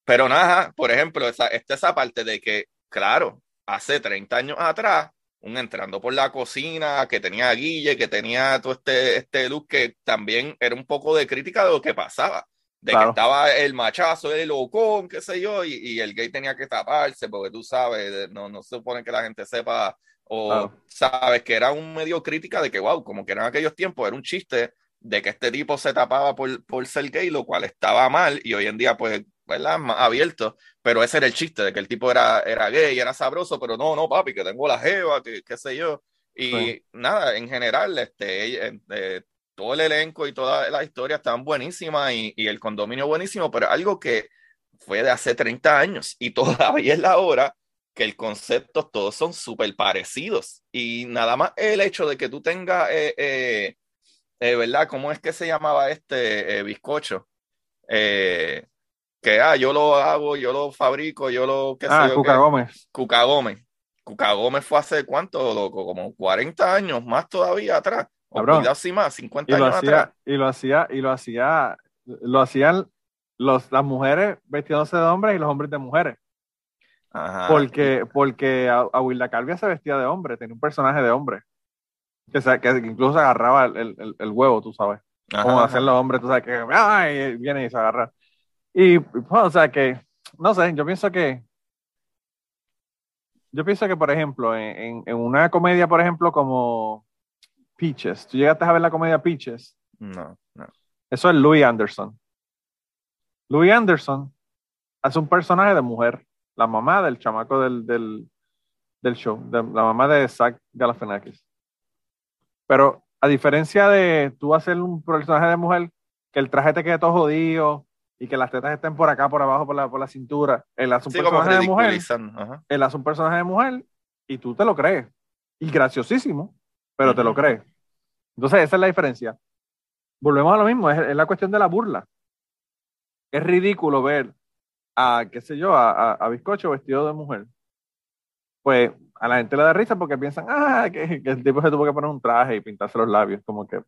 pero nada, por ejemplo, esa, esta esa parte de que, claro, hace 30 años atrás, un entrando por la cocina, que tenía a Guille, que tenía todo este, este look que también era un poco de crítica de lo que pasaba. De Claro. que estaba el machazo, el locón, qué sé yo, y, y el gay tenía que taparse, porque tú sabes, no, no se supone que la gente sepa o Claro. sabes que era un medio crítica de que, wow, como que eran aquellos tiempos, era un chiste de que este tipo se tapaba por, por ser gay, lo cual estaba mal, y hoy en día, pues, ¿verdad? Más abierto, pero ese era el chiste, de que el tipo era, era gay, era sabroso, pero no, no, papi, que tengo la jeva, que qué sé yo. Y Sí. nada, en general, este, ella- eh, todo el elenco y toda la historia estaban buenísimas y, y el condominio buenísimo, pero algo que fue de hace 30 años y [LAUGHS] todavía es la hora que el concepto todos son súper parecidos y nada más el hecho de que tú tengas, eh, eh, eh, ¿verdad? ¿Cómo es que se llamaba este eh, bizcocho? Eh, que ah, yo lo hago, yo lo fabrico, yo lo, sé Ah, yo, Cuca qué. Gómez. Cuca Gómez. Cuca Gómez fue hace cuánto, loco, como 40 años, más todavía atrás. O cuidado, sí más, 50 Y lo años atrás. hacía, y lo hacía, y lo hacía, lo hacían los, las mujeres vestiéndose de hombres y los hombres de mujeres. Ajá. Porque, porque a, a Wilda Calvia se vestía de hombre, tenía un personaje de hombre. Que, se- que incluso agarraba el, el- el huevo, tú sabes. Ajá, Como hacen los hombres, tú sabes que ¡ay! viene y se agarra. Y, pues, o sea que, no sé, yo pienso que, yo pienso que, por ejemplo, en, en- en una comedia, por ejemplo, como Peaches, tú llegaste a ver la comedia Peaches, No, no. eso es Louis Anderson. Louis Anderson hace un personaje de mujer, la mamá del chamaco del, del, del show, de- la mamá de Zach Galifianakis. Pero a diferencia de tú hacer un personaje de mujer, que el traje te quede todo jodido y que las tetas estén por acá, por abajo, por la, por la cintura, él hace un Sí, personaje de mujer. Ajá. él hace un personaje de mujer y tú te lo crees. Y graciosísimo, pero te lo crees. Entonces, esa es la diferencia. Volvemos a lo mismo, es, es la cuestión de la burla. Es ridículo ver a, qué sé yo, a, a, a Bizcocho vestido de mujer. Pues a la gente le da risa porque piensan, ah, que, que el tipo se tuvo que poner un traje y pintarse los labios. Como que,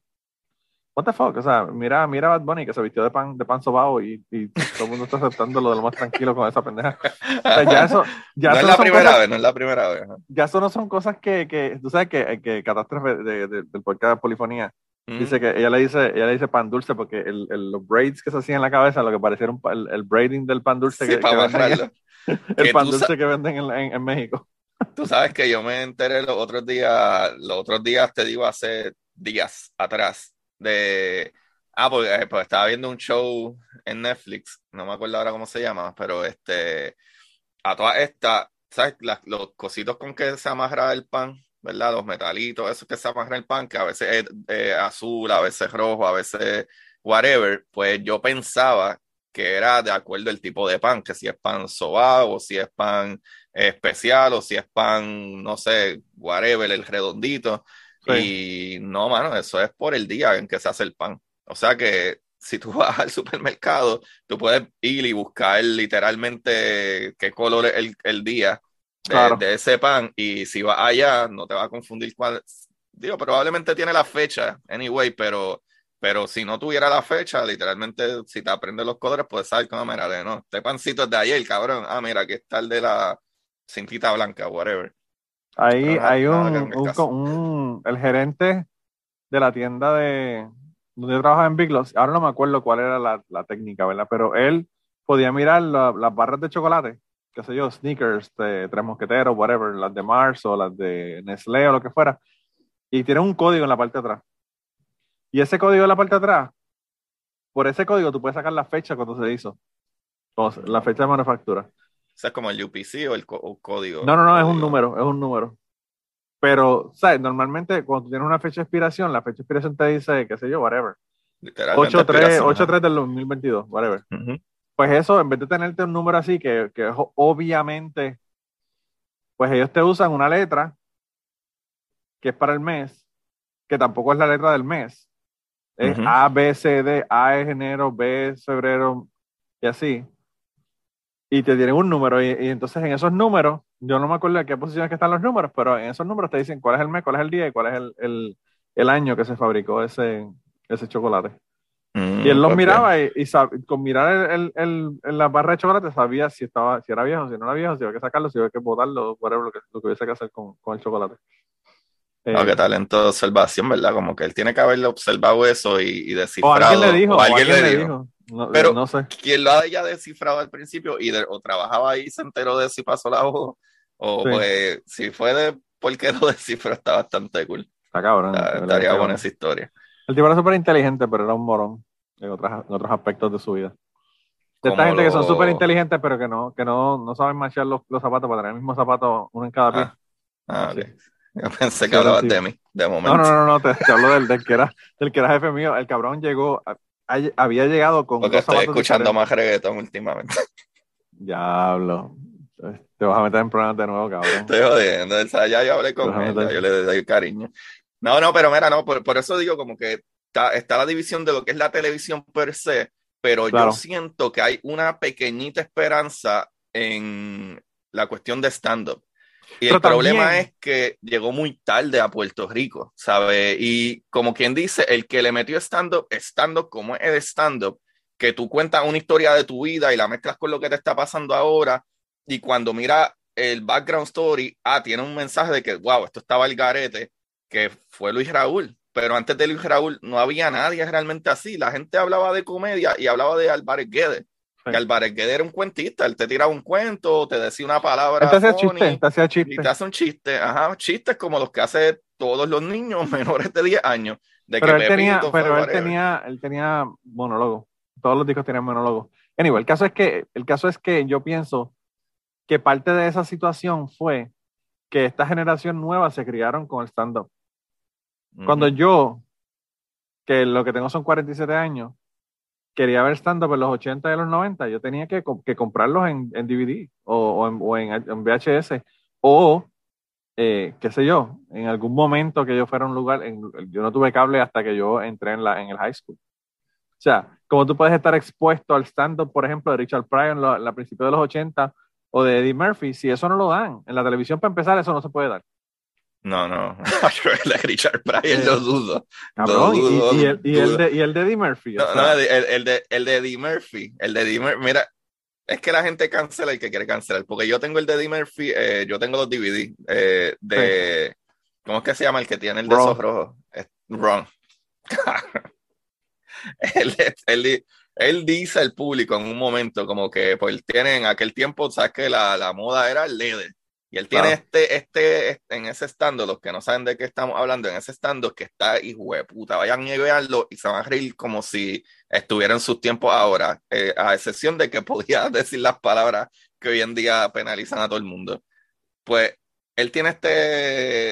what the fuck? O sea, mira, mira a Bad Bunny que se vistió de pan, de pan sobao y, y todo el mundo está aceptándolo de lo más tranquilo con esa pendeja. O sea, ya eso, ya no es la primera cosas- vez, no es la primera vez. ajá. ya eso no son cosas que, que tú sabes que, que Catástrofe de- de- del podcast Polifonía dice que ella le dice ella le dice pan dulce porque el, el- los braids que se hacían en la cabeza lo que parecía un pa- el, el braiding del pan dulce Sí, que, para que venden, [LAUGHS] el Que pan dulce que venden en, en- en México Tú sabes que yo me enteré los otros días, los otros días te digo hace días atrás, de, ah, porque eh, pues estaba viendo un show en Netflix, no me acuerdo ahora cómo se llama, pero este, a todas estas, ¿sabes? Las- los cositos con que se amarra el pan, ¿verdad? Los metalitos, esos que se amarra el pan, que a veces es eh, azul, a veces rojo, a veces whatever, pues yo pensaba que era de acuerdo el tipo de pan, que si es pan sobao o si es pan especial o si es pan, no sé, whatever, el redondito. Y no, mano, eso es por el día en que se hace el pan. O sea que si tú [LAUGHS] vas al supermercado, tú puedes ir y buscar literalmente qué color es el, el día Claro. de ese pan. Y si vas allá, no te va a confundir cuál. Digo, probablemente tiene la fecha, anyway, pero, pero si no tuviera la fecha, literalmente, si te aprendes los colores, puedes saber cómo, mira, de, no, este pancito es de ayer, cabrón. Ah, mira, aquí está el de la cintita blanca, whatever. ahí Ajá, hay un, que el gerente de la tienda de donde trabajaba en Big Lots ahora no me acuerdo cuál era la, la técnica verdad pero él podía mirar la- las barras de chocolate qué sé yo Snickers de Tres Mosqueteros whatever las de Mars o las de Nestlé o lo que fuera y tiene un código en la parte de atrás. Y ese código en la parte de atrás, por ese código tú puedes sacar la fecha cuando se hizo. O sea, la fecha de manufactura. O sea, es como el UPC o el o código. No, no, no, es un número, es un número. Pero, ¿sabes? Normalmente cuando tú tienes una fecha de expiración, la fecha de expiración te dice, qué sé yo, whatever. Literalmente 8-3 expiración, 8-3 del 2022, whatever. ajá. Ujú. Pues eso, en vez de tenerte un número así, que, que obviamente, pues ellos te usan una letra que es para el mes, que tampoco es la letra del mes. Es Ujú. A, B, C, D, A es enero, B es febrero, y así. Y te tienen un número, y, y entonces en esos números, yo no me acuerdo de qué posiciones que están los números, pero en esos números te dicen cuál es el mes, cuál es el día y cuál es el, el, el año que se fabricó ese, ese chocolate. Mm, Y él los ok. miraba y, y sab- con mirar el, el, el- en la barra de chocolate sabía si estaba, si era viejo, si no era viejo, si había que sacarlo, si había que botarlo, whatever, lo que, lo que hubiese que hacer con, con el chocolate. Eh, No, qué talento de observación, ¿verdad? Como que él tiene que haberle observado eso y, y o descifrado. alguien le dijo, o o alguien le dijo. dijo. No, Pero- no sé. Quien lo haya descifrado al principio y de- o trabajaba ahí se enteró de si pasó la hoja. O Sí. pues, si fue de porque lo [LAUGHS] descifró, está bastante cool. Está cabrón. Está- estaría buena esa historia. El tipo era súper inteligente, pero era un morón en, otras, en otros aspectos de su vida. De esta gente que son lo- súper inteligentes, pero que no, que no, no saben machar los, los zapatos para tener el mismo zapato, uno en cada pie. Ah, Ah, Sí. ok. Yo pensé Sí, que hablabas sí. de mí, de No, momento. no, no, no, te, te hablo del, del que era, del que era jefe mío. El cabrón llegó, a- a- había llegado con Porque dos estoy escuchando diferentes. más reggaetón últimamente. [LAUGHS] Diablo. Te vas a meter en problemas de nuevo, cabrón. Estoy jodiendo. O sea, ya yo hablé con él, yo le doy cariño. No, no, pero mira, no, por, por eso digo como que está, está la división de lo que es la televisión per se, pero Claro. yo siento que hay una pequeñita esperanza en la cuestión de stand-up. Y Pero el problema es que llegó muy tarde a Puerto Rico, ¿sabes? Y como quien dice, el que le metió stand-up, stand-up como es el stand-up, que tú cuentas una historia de tu vida y la mezclas con lo que te está pasando ahora, y cuando mira el background story, ah, tiene un mensaje de que, wow, esto estaba el garete, que fue Luis Raúl. Pero antes de Luis Raúl no había nadie realmente así. La gente hablaba de comedia y hablaba de Álvarez Guedes. Sí. Que Álvarez Guedes era un cuentista. Él te tiraba un cuento, te decía una palabra te hacía funny, chiste, te hacía y chiste. te hace un chiste. Ajá, chistes como los que hace todos los niños [LAUGHS] menores de 10 años. De Pero que él tenía, pero él tenía, él tenía monólogo. Todos los discos tenían monólogo. Anyway, el caso es que, el caso es que yo pienso que parte de esa situación fue que esta generación nueva se criaron con el stand-up. Cuando yo, que lo que tengo son 47 años, quería ver stand-up en los 80 y los 90, yo tenía que, co- que comprarlos en, en DVD o, o en, o en- en VHS o, eh, qué sé yo, en algún momento que yo fuera a un lugar, en- yo no tuve cable hasta que yo entré en, la, en el high school. O sea, como tú puedes estar expuesto al stand-up, por ejemplo, de Richard Pryor en la, la principio de los 80 o de Eddie Murphy, si eso no lo dan, en la televisión para empezar eso no se puede dar. No, no. de Richard Pryor lo dudo. Cabrón, y- dudo, y, el, y, el dudo. de, y el de Eddie Murphy. No, el, el de, el de Eddie Murphy. El de Eddie Murphy. Mira, es que la gente cancela el que quiere cancelar. Porque yo tengo el de Eddie Murphy, eh, yo tengo los DVD eh, de. ¿Cómo es que se llama el que tiene el de esos rojos? Es Ron. [LAUGHS] él, dice al público en un momento, como que pues él tiene en aquel tiempo, sabes que la, la moda era el leather. Y él tiene Claro. este, este, este- en ese stand, los que no saben de qué estamos hablando, en ese stand que está, hijo de puta, vayan y veanlo y se van a reír como si estuviera en sus tiempos ahora, eh, a excepción de que [LAUGHS] podía decir las palabras que hoy en día penalizan a todo el mundo. Pues él tiene este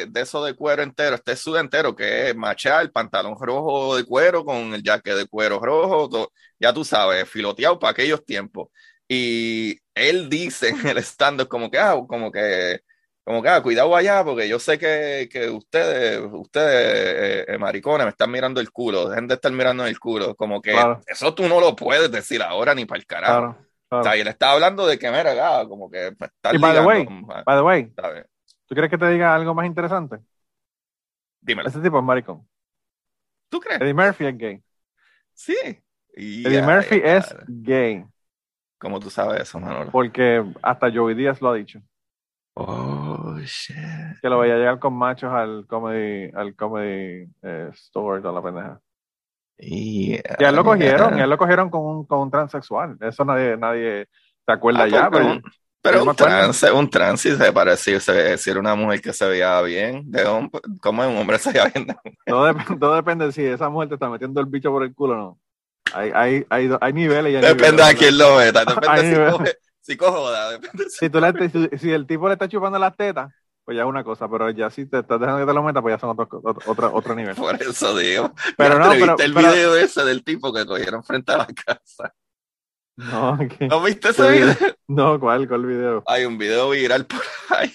de eso de cuero entero, este sud entero que es machar, el pantalón rojo de cuero con el jaque de cuero rojo, todo- ya tú sabes, filoteado para aquellos tiempos. Y él dice en el stand como que, ah, como que, como que, ah, cuidado allá, porque yo sé que, que ustedes, ustedes, eh, eh, maricones, me están mirando el culo, dejen de estar mirando el culo, como que Claro. eso tú no lo puedes decir ahora ni para el carajo. claro, claro. O sea, y él está hablando de que, mira, ah, como que Y by the way, ligando, By the way. ¿tú quieres que te diga algo más interesante? Dímelo. Ese tipo es maricón. ¿Tú crees? Eddie Murphy es gay. Sí. Eddie Murphy ya, es gay, ¿Cómo tú sabes eso, Manolo? porque hasta Joey Díaz lo ha dicho, Oh, shit. que lo veía llegar con machos al comedy, al comedy eh, store, toda la pendeja. Y a él lo cogieron, y a yeah. él lo cogieron con un, con un transexual. Eso nadie, nadie se acuerda Ah, ya, pero un- pero un trans, un trans sí se parecía, se, si era una mujer que se veía bien, de hombre, como un hombre se veía bien. todo, dep- [LAUGHS] todo depende de si esa mujer te está metiendo el bicho por el culo o no. Hay, hay, hay, hay niveles y hay Depende niveles, de quién lo meta, depende si coge, si coge, joda, depende si- Si, tú le- si, si el tipo le está chupando las tetas, pues ya es una cosa, pero ya si te estás dejando que te lo metas, pues ya son otro, otro, otro, nivel. Por eso digo. Pero no, pero, el video ese del tipo que cogieron frente a la casa. No, ¿qué? ¿no viste ese video? No, ¿cuál? ¿Cuál video? Hay un video viral por ahí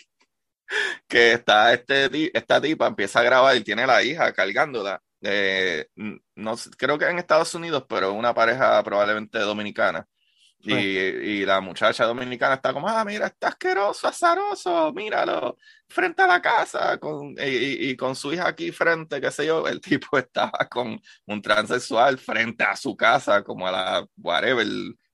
que está este, esta tipa empieza a grabar y tiene la hija cargándola. Eh, no, creo que en Estados Unidos, pero una pareja probablemente dominicana. Y, y, la muchacha dominicana está como, ah, mira, está asqueroso, azaroso, míralo, frente a la casa, con, y, y, con su hija aquí frente, qué sé yo, el [LAUGHS] tipo estaba con un transexual frente a su casa, como a la, whatever,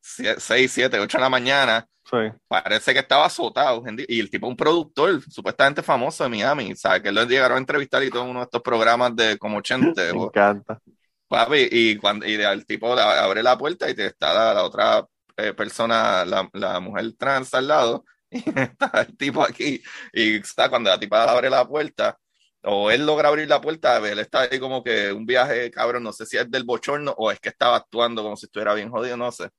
6, 7, 8 de la mañana. Sí. Parece que estaba azotado. Y el tipo, un productor supuestamente famoso de Miami, ¿sabes? Que lo llegaron a entrevistar y todo uno de estos programas de como 80. Me encanta. Papi, y, cuando, y el tipo abre la puerta y te está la, la otra eh, persona, la, la, mujer trans al lado, [LAUGHS] y está el tipo aquí. Y está cuando la tipa abre la puerta, o él logra abrir la puerta, él está ahí como que un viaje, cabrón, no sé si es del bochorno o es que estaba actuando como si estuviera bien jodido, no sé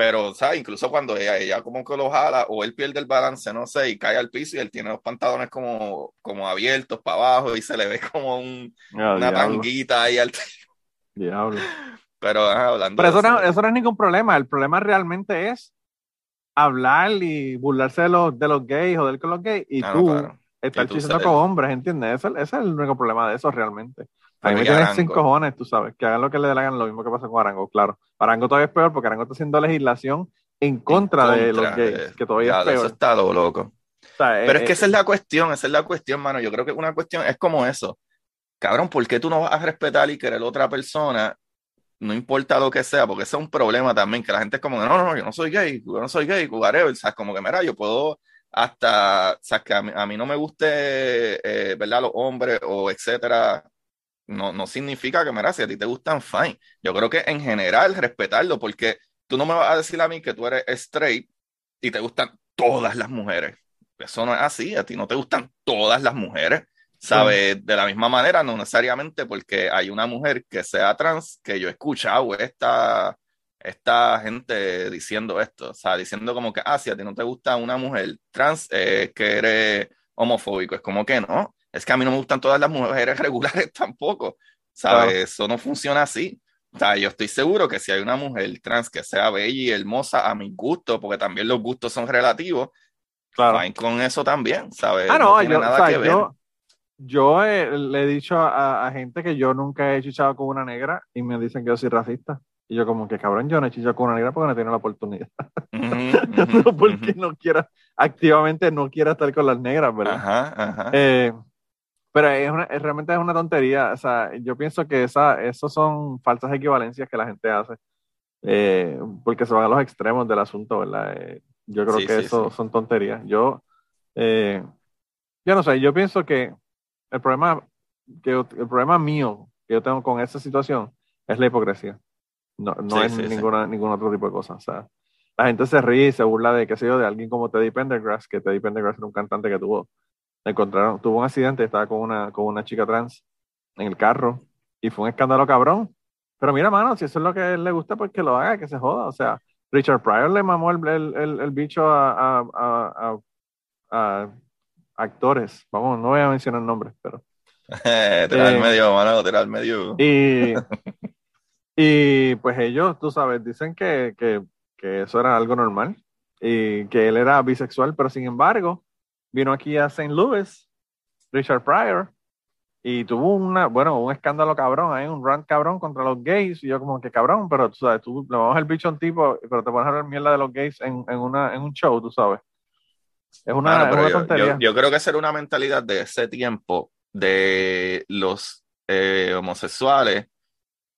pero, ¿sabes? Incluso cuando ella, ella como que lo jala o él pierde el balance, no sé, y cae al piso y él tiene los pantalones como, como abiertos para abajo y se le ve como un, Ah, una diablo. tanguita ahí al... Diablo. Pero ajá, hablando Pero de eso no, eso no es ningún problema. El problema realmente es hablar y burlarse de los, de los gays, joder con los gays, y Ah, no, tú claro. Estar chisando con hombres, ¿entiendes? Ese, ese es el único problema de eso realmente. A mí me tienen sin cojones, tú sabes, que hagan lo que le gana, lo mismo que pasa con Arango, claro. Arango todavía es peor porque Arango está haciendo legislación en contra, de los gays, de- que todavía Ya, es peor. Eso está lo loco. O sea, Pero eh, es que esa es la cuestión, esa es la cuestión, mano. Yo creo que una cuestión es como eso. Cabrón, ¿por qué tú no vas a respetar y querer a otra persona? No importa lo que sea, porque ese es un problema también, que la gente es como, no, no, no, yo no soy gay, yo no soy gay, whatever, ¿sabes? Como que, mira, yo puedo hasta, ¿sabes? Que a mí, a mí no me guste, eh, ¿verdad? Los hombres o etcétera, no, no significa que, mira, si a ti te gustan, fine. Yo creo que en general respetarlo, porque tú no me vas a decir a mí que tú eres straight y te gustan todas las mujeres. Eso no es así, a ti no te gustan todas las mujeres, ¿sabes? De la misma manera, no necesariamente porque hay una mujer que sea trans, que yo he escuchado esta, esta gente diciendo esto, o sea, diciendo como que, ah, si a ti no te gusta una mujer trans, eh, que eres homofóbico, es como que no, es que a mí no me gustan todas las mujeres [LAUGHS] regulares tampoco, ¿sabes? Claro. Eso no funciona así. O sea, yo estoy seguro que si hay una mujer trans que sea bella y hermosa a mi gusto, porque también los gustos son relativos, claro. fine con eso también, ¿sabes? Ah, no, tiene yo, nada o sea, que ver. yo, yo eh, le he dicho a, a gente que yo nunca he chichado con una negra y me dicen que yo soy racista. Y yo como que, cabrón, yo no he chichado con una negra porque no tiene la oportunidad. Ujú, [LAUGHS] no ujú, porque ujú. no quiera, activamente no quiera estar con las negras, ¿verdad? Ajá, ajá. Eh, pero es una, es- realmente es una tontería. O sea, yo pienso que esa, esos son falsas equivalencias que la gente hace. eh, porque se van a los extremos del asunto, ¿verdad? Eh, yo creo Sí, que sí, eso sí. son tonterías. Yo, eh, yo no sé, yo pienso que el problema, que el problema mío que yo tengo con esa situación es la hipocresía. No, no Sí, es sí, ningún otro tipo de cosa. O sea, la gente se ríe y se burla de, qué sé yo, de alguien como Teddy Pendergrass, que Teddy Pendergrass era un cantante que tuvo, encontraron, tuvo un accidente, estaba con una, con una chica trans en el carro y fue un escándalo cabrón. Pero mira, mano, si eso es lo que a él le gusta, pues que lo haga, que se joda. O sea, Richard Pryor le mamó el, el, el, el bicho a, a, a, actores. Vamos, no voy a mencionar nombres, pero. [LAUGHS] Tira al eh, medio, mano, tira al medio. Y, [LAUGHS] y pues ellos, tú sabes, dicen que, que, que eso era algo normal y que él era bisexual, pero sin embargo, vino aquí a St. Louis, Richard Pryor, y tuvo una, bueno, un escándalo cabrón, hay un rant cabrón contra los gays, y yo como que cabrón, pero tú sabes, tú le vamos el bicho a un tipo, pero te pones a hablar mierda de los gays en, en, una, en un show, tú sabes. Es una, es una yo, tontería. yo- yo creo que esa era una mentalidad de ese tiempo de los eh, homosexuales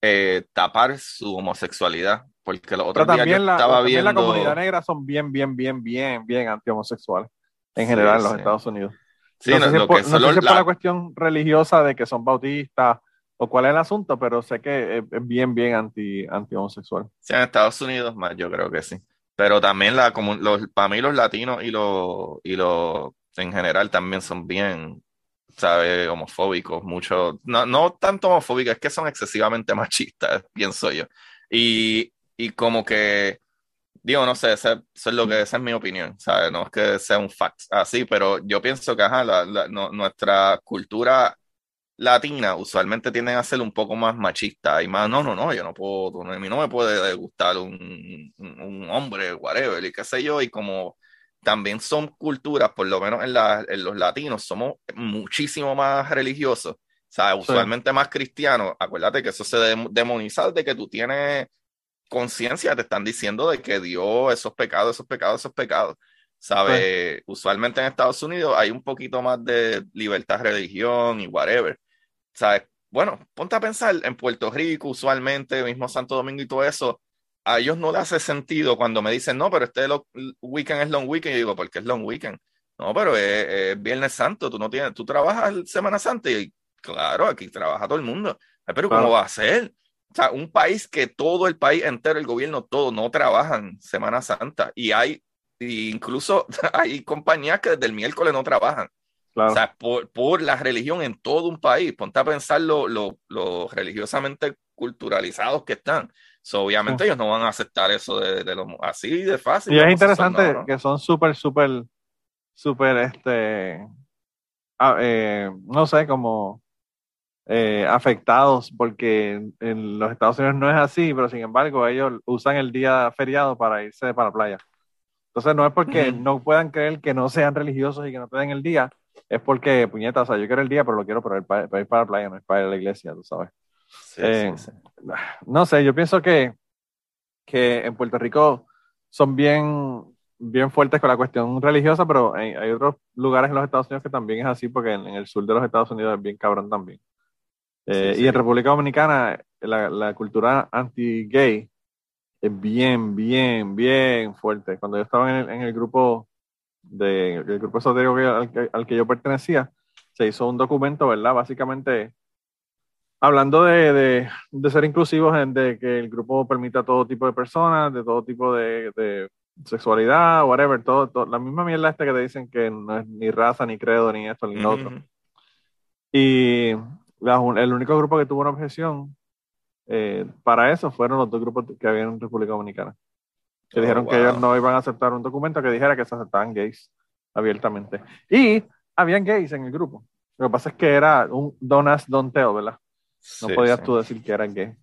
eh, tapar su homosexualidad. Porque los otros días yo también, la, estaba también la viendo. comunidad negra son bien, bien, bien, bien, bien anti-homosexuales en general en los sí. Estados Unidos. Sí, no sé no, es por, que sé si es por la- la cuestión religiosa de que son bautistas o cuál es el asunto, pero sé que es, es bien, bien anti, anti-homosexual. sí, en Estados Unidos más, yo creo que sí. Pero también la, comu- los, para mí los latinos y los, y los en general también son bien, ¿sabes? Homofóbicos, mucho, no, no tanto homofóbicos, es que son excesivamente machistas, [LAUGHS] pienso yo. Y, y como que Digo, no sé, eso es lo que esa es mi opinión, ¿sabes? No es que sea un fact así, pero yo pienso que ajá, nuestra cultura latina usualmente tienden a ser un poco más machista y más, no, no, no, yo no puedo, a mí no me puede gustar un, un, hombre, whatever, y qué sé yo, y como también son culturas, por lo menos en, la, en los latinos, somos muchísimo más religiosos, o sea, usualmente más cristianos, acuérdate que eso se demoniza de que tú tienes conciencia, te están diciendo de que Dios, esos pecados, esos pecados, esos pecados. ¿Sabe? Usualmente en Estados Unidos hay un poquito más de libertad de religión y whatever. ¿Sabes? Bueno, ponte a pensar, en Puerto Rico, usualmente, mismo Santo Domingo y todo eso, a ellos no les hace sentido cuando me dicen, no, pero este weekend es long weekend. Yo digo, ¿por qué es long weekend? No, pero es, Viernes Santo, tú no tienes, tú trabajas Semana Santa y claro, aquí trabaja todo el mundo. Pero ¿cómo va a ser? O sea, un país que todo el país entero, el gobierno, todo, no trabajan Semana Santa. Y hay, incluso [LAUGHS] hay compañías que desde el miércoles no trabajan. O sea, por, por, la religión en todo un país. Ponte a pensar lo, lo, religiosamente culturalizados que están. Obviamente ellos no van a aceptar eso de, de lo, así de fácil. Y es interesante que son súper, súper, súper, este, eh, no sé, como eh, afectados porque en, los Estados Unidos no es así, pero sin embargo ellos usan el día feriado para irse para la playa. Entonces no es porque no puedan creer que no sean religiosos y que no te den el día, es porque, puñetas, o sea, yo quiero el día, pero lo quiero para ir para, la playa, no es para ir a la iglesia, tú sabes. Eh, no sé, yo pienso que, que en Puerto Rico son bien, bien fuertes con la cuestión religiosa, pero hay, otros lugares en los Estados Unidos que también es así, porque en, el sur de los Estados Unidos es bien cabrón también. Eh, y en República Dominicana, la, la cultura anti-gay es bien, bien, bien fuerte. Cuando yo estaba en el, en el grupo de, el grupo esotérico al, que, al, que, yo pertenecía, se hizo un documento, ¿verdad? Básicamente hablando de, de, de ser inclusivos, de que el grupo permita todo tipo de personas, de todo tipo de, de sexualidad, whatever, todo, la misma mierda esta que te dicen que no es ni raza, ni credo, ni esto, ni lo otro. Y el único grupo que tuvo una objeción eh, para eso fueron los dos grupos que había en República Dominicana. Que oh, dijeron que ellos no iban a aceptar un documento que dijera que se aceptaban gays abiertamente. Y habían gays en el grupo. Lo que pasa es que era un don't ask, don't tell, ¿verdad? No podías tú decir que eran gay.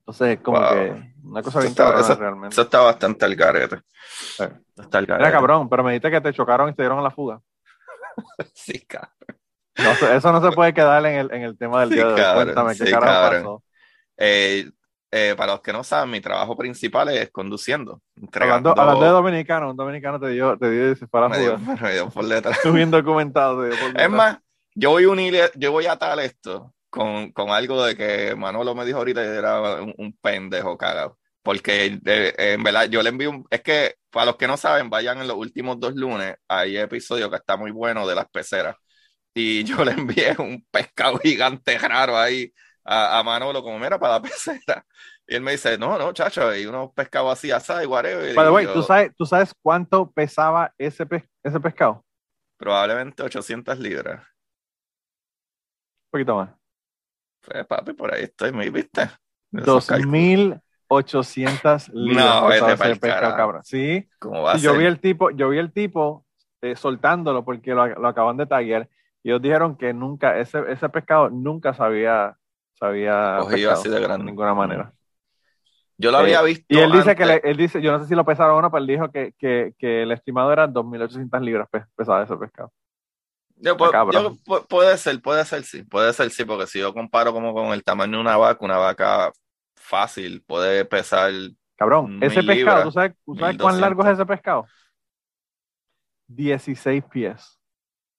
Entonces, como que una cosa bien cabrón realmente. Eso está bastante al garete. Está Era cabrón, pero me dijiste que te chocaron y te dieron a la fuga. [LAUGHS] sí, cabrón. eso no se puede quedar en el, en el tema del día de hoy. Cuéntame, ¿qué carajo pasó? Eh, eh, para los que no saben, mi trabajo principal es conduciendo. Hablando, hablando, de dominicano, un dominicano te dio, te dio para me dio, me dio por letra. [LAUGHS] bien documentado. es más, yo voy, a unir, yo voy a atar esto con, con, algo de que Manolo me dijo ahorita era un, pendejo cagado. Porque en verdad yo le envío un, es que para los que no saben, vayan en los últimos dos lunes, hay episodio que está muy bueno de las peceras. Y [LAUGHS] yo le envié un pescado gigante raro ahí a, Manolo como, mira, para la pecera. Y él me dice, no, no, chacho, hay unos pescados así, así, whatever. Pero, güey, ¿tú, sabes, ¿tú sabes cuánto pesaba ese, ese pescado? Probablemente 800 libras. Un poquito más. Pues, papi, por ahí estoy, ¿me viste? 2800 [LAUGHS] libras. No, vete para el pescado, cabrón. Sí. ¿Cómo va a yo vi el tipo, yo vi el tipo eh, soltándolo porque lo, lo acaban de taguear. Y ellos dijeron que nunca, ese, ese pescado nunca sabía había así de grande. de ninguna manera. Yo lo había eh, visto. Y él dice que él dice, yo no sé si lo pesaron o no, pero él dijo que, que, que el estimado era 2.800 libras pesaba ese pescado. Yo, puede ser, puede ser sí, puede ser sí, porque si yo comparo como con el tamaño de una vaca, una vaca fácil puede pesar. Cabrón, ese pescado, ¿tú sabes, ¿tú sabes cuán largo es ese pescado? 16 pies.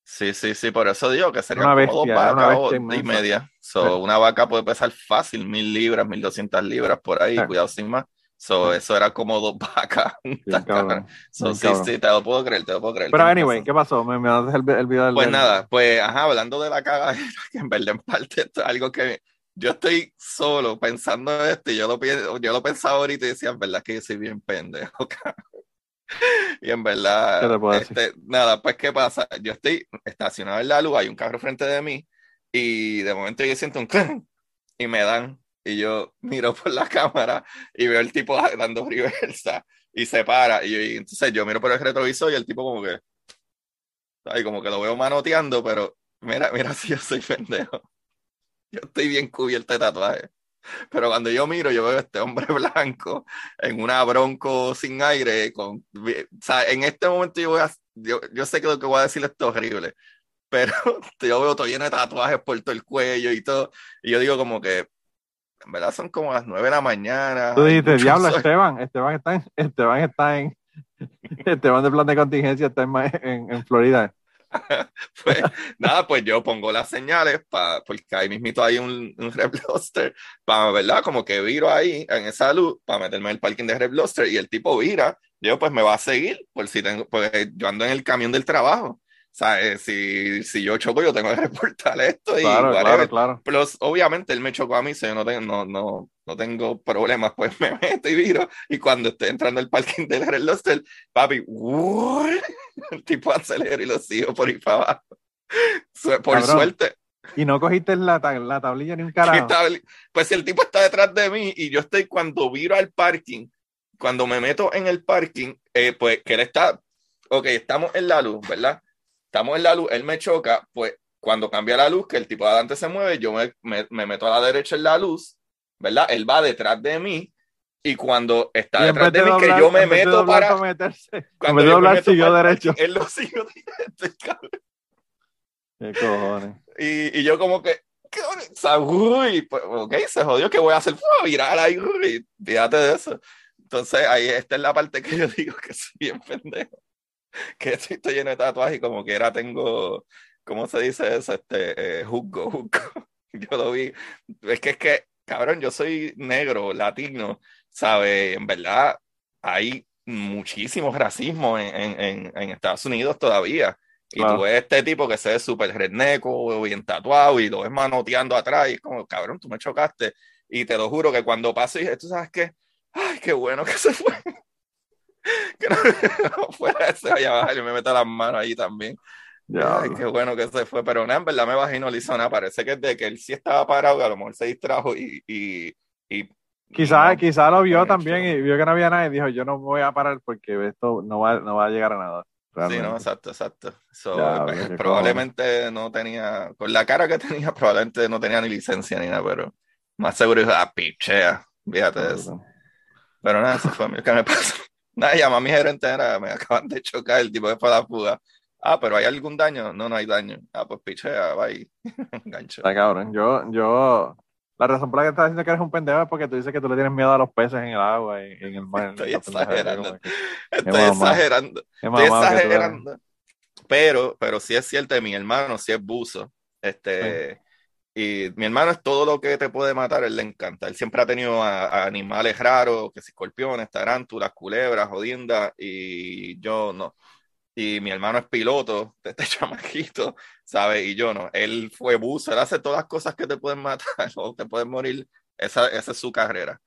Sí, sí, sí, por eso digo que sería una bestia, dos vacas y media. So, Una vaca puede pesar fácil mil libras, mil doscientas libras por ahí, cuidado sin más. So, eso era como dos vacas. [LAUGHS] so, sí, sí, te lo puedo creer, te lo puedo creer. Pero anyway, ¿qué pasó? Me, me el, el, video del Pues nada, pues ajá, hablando de la caga, [LAUGHS] que en verdad en parte esto es algo que yo estoy solo pensando esto y yo lo, yo lo pensaba ahorita y decía, en verdad que yo soy bien pendejo, [LAUGHS] y en verdad, este, nada, pues ¿qué pasa? Yo estoy estacionado en la luz, hay un carro frente de mí y de momento yo siento un y me dan y yo miro por la cámara y veo el tipo [LAUGHS] dando reversa y se para. Y, y entonces yo miro por el retrovisor y el tipo como que, ay, como que lo veo manoteando, pero mira, mira si yo soy pendejo. Yo estoy bien cubierto de tatuajes. Pero cuando yo miro, yo veo a este hombre [LAUGHS] blanco en una bronco sin aire. Con, o sea, en este momento yo, voy a, yo, yo sé que lo que voy a decir es horrible, pero [LAUGHS] yo veo todo lleno de tatuajes por todo el cuello y todo. Y yo digo como que, en verdad son como las nueve de la mañana. Tú dices, diablo, Esteban, Esteban está en, Esteban está en, [LAUGHS] Esteban de plan de contingencia está en, en, en Florida. [LAUGHS] pues nada, pues yo pongo las señales para, porque ahí mismito hay un, un Red para, ¿verdad? Como que viro ahí en esa luz para meterme en el parking de Red y el tipo vira, yo pues me va a seguir, por si tengo, pues yo ando en el camión del trabajo. ¿Sabes? Si, si yo choco, yo tengo que [LAUGHS] reportar esto. Y claro, claro, claro. Pero obviamente él me chocó a mí, so yo no tengo, no, no, no tengo problemas, [LAUGHS] pues me meto y viro. Y cuando esté entrando al parking [LAUGHS] del Red Lobster, papi, el tipo acelera y lo sigo por ahí para abajo. Por Cabrón. suerte. Y no cogiste la, la tablilla ni un carajo. Pues si el tipo está detrás de mí y yo estoy cuando viro al parking, cuando me meto en el parking, eh, pues que él está, ok, estamos en la luz, ¿verdad? Estamos en la luz, él me choca, pues cuando cambia la luz, que el tipo de adelante se mueve, yo me, me, me meto a la derecha en la luz, ¿verdad? Él va detrás de mí y cuando está detrás de, de, mí, doblar, que yo me meto para... para meterse, cuando yo doblar, me meto siguió para, derecho. [LAUGHS] Él lo siguió directo. ¿Qué cojones? [LAUGHS] Y, y yo como que, ¿qué uy, pues, ok, se jodió, ¿qué voy a hacer? Fue viral ahí, uy, fíjate de eso. Entonces, ahí esta es la parte que yo digo que soy bien pendejo. [LAUGHS] que estoy, estoy lleno de tatuajes y como que era tengo, ¿cómo se dice eso? Este, eh, juzgo, [LAUGHS] juzgo. Yo lo vi. Es que es que, cabrón, yo soy negro, latino, ¿sabe? En verdad, hay muchísimo racismo en, en, en Estados Unidos todavía. Y tú ves este tipo que se ve súper redneco, bien tatuado, y lo ves manoteando atrás, y es como, cabrón, tú me chocaste. Y te lo juro que cuando paso, dije, ¿tú sabes qué? Ay, qué bueno que se fue. [LAUGHS] que no, [LAUGHS] fuera ese allá abajo, yo me meto las manos ahí también. Ya, Ay, qué bueno que se fue, pero nada, en verdad me bajé y no le hizo nada. Parece que de que él sí estaba parado, que a lo mejor se distrajo y. y, y quizás no, quizá lo vio también y vio que no había nadie y dijo: Yo no voy a parar porque esto no va, no va a llegar a nada. Realmente. Sí, no, exacto, exacto. So, ya, pues, probablemente no tenía, con la cara que tenía, [LAUGHS] probablemente no tenía ni licencia ni nada, pero más seguro dijo: Ah, pichea, fíjate de eso. Pero nada, eso fue lo que me pasó. Nada, llamó a mi gerente, era, me acaban de chocar, el tipo de fue a la fuga. Ah, pero ¿hay algún daño? No, no hay daño. Ah, pues pichea, va ahí. Engancho. Cabrón. Yo, yo, la razón por la que estás diciendo que eres un pendejo es porque tú dices que tú le tienes miedo a los peces en el agua y en el mar. Estoy exagerando. [LAUGHS] Estoy exagerando. Estoy exagerando. Pero, pero sí es cierto, mi hermano sí es buzo. Este, sí. Y mi hermano es todo lo que te puede matar, él le encanta. Él siempre ha tenido a, a animales raros, que si escorpiones, tarántulas, culebras, jodiendas, y yo no. Y mi hermano es piloto de este [LAUGHS] chamaquito, ¿sabes? Y yo no. Él fue buzo, él hace todas las cosas que te pueden matar [LAUGHS] o te pueden morir. Esa, esa es su carrera.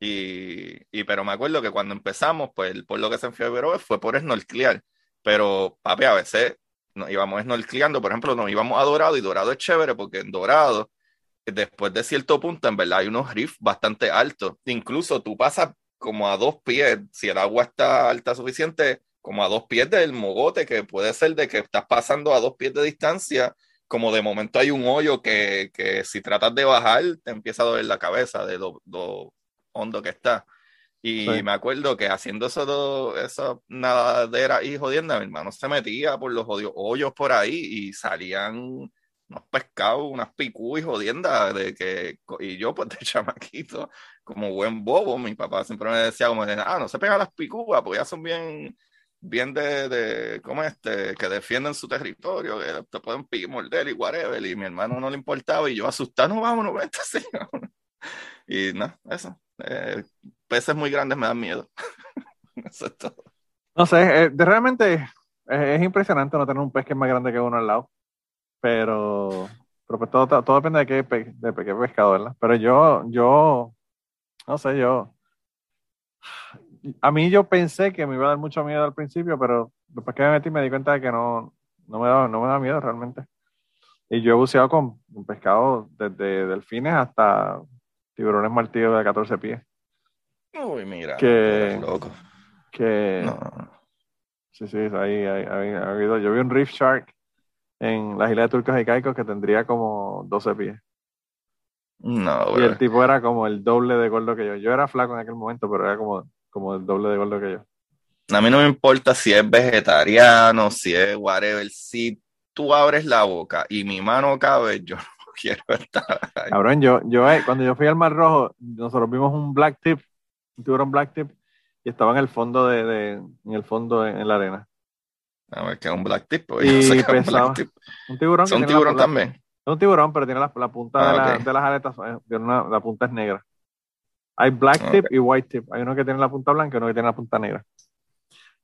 Y, y, pero me acuerdo que cuando empezamos, pues por lo que se enfiebró fue por snorkelar. Pero, papi, a veces nos íbamos snorkeleando, por ejemplo, nos íbamos a Dorado y Dorado es chévere porque en Dorado, después de cierto punto, en verdad hay unos riffs bastante altos. Incluso tú pasas como a dos pies, si el agua está alta suficiente, como a dos pies del mogote, que puede ser de que estás pasando a dos pies de distancia, como de momento hay un hoyo que, que si tratas de bajar, te empieza a doler la cabeza de lo, lo hondo que está. Y sí. me acuerdo que haciendo eso, esa nadadera y jodienda, mi hermano se metía por los hoyos por ahí y salían unos pescados, unas picú y jodiendas de que, y yo pues [LAUGHS] de chamaquito, como buen bobo, mi papá siempre me decía como, ah, no se pegan las picúas, porque ya son bien, bien de, de ¿cómo este? Que defienden su territorio, que te pueden morder y whatever, y mi hermano no le importaba, y yo asustado, no, vámonos, vete, [LAUGHS] sí, vámonos. Y no, eso. Eh, peces muy grandes me dan miedo. [LAUGHS] Eso. No sé, eh, realmente es, es, impresionante no tener un pez que es más grande que uno al lado. Pero, pero pues todo, todo depende de qué, pe, de qué pescado, ¿verdad? Pero yo, yo, no sé, yo. A mí yo pensé que me iba a dar mucho miedo al principio, pero después que me metí me di cuenta de que no, no, me, da, no me da miedo realmente. Y yo he buceado con pescado desde delfines hasta tiburones martillos de 14 pies. Uy, mira. Que, loco. Que, No. sí, sí, ahí, ahí- ahí ha habido. Yo vi un Reef Shark en las islas de Turcos y Caicos que tendría como 12 pies. No, Y bro. el tipo era como el doble de gordo que yo. Yo era flaco en aquel momento, pero era como, como el doble de gordo que yo. A mí no me importa si es vegetariano, si es whatever. Si tú abres la boca y mi mano cabe, yo no [LAUGHS] quiero estar ahí. Cabrón, yo, yo eh, cuando yo fui al Mar Rojo, nosotros vimos un black tip, un tiburón black tip, y estaba en el fondo de, de- en el fondo en, en la arena. A ver, que es un black tip. pues, Y yo sé que es un black tip. Un tiburón. tiene la- tiburón la- también. Es un tiburón, pero tiene la, la punta Ah, de, la- ok. de las aletas, eh, tiene una- la punta es negra. Hay black tip y white tip. Hay uno que tiene la punta blanca y uno que tiene la punta negra.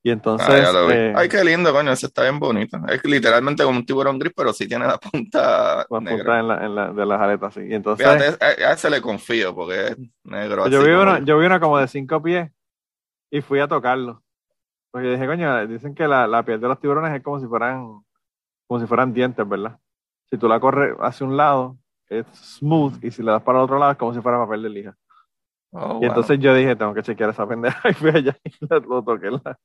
Y entonces, Ah, vi. eh, Ay, qué lindo, coño, ese está bien bonito. Es literalmente como un tiburón gris, pero sí tiene la punta la negra. punta en la, en la- de las aletas, sí. Y entonces, Fíjate, a, a ese le confío porque es negro. yo así vi, como- uno, yo vi uno como de cinco pies y fui a tocarlo. Porque dije, coño, dicen que la, la piel de los tiburones es como si fueran, como si fueran dientes, ¿verdad? Si tú la corres hacia un lado, es smooth, y si le das para el otro lado, es como si fuera papel de lija. Oh, Y wow. entonces yo dije, tengo que chequear esa pendeja, [LAUGHS] y fui allá y lo, toqué la-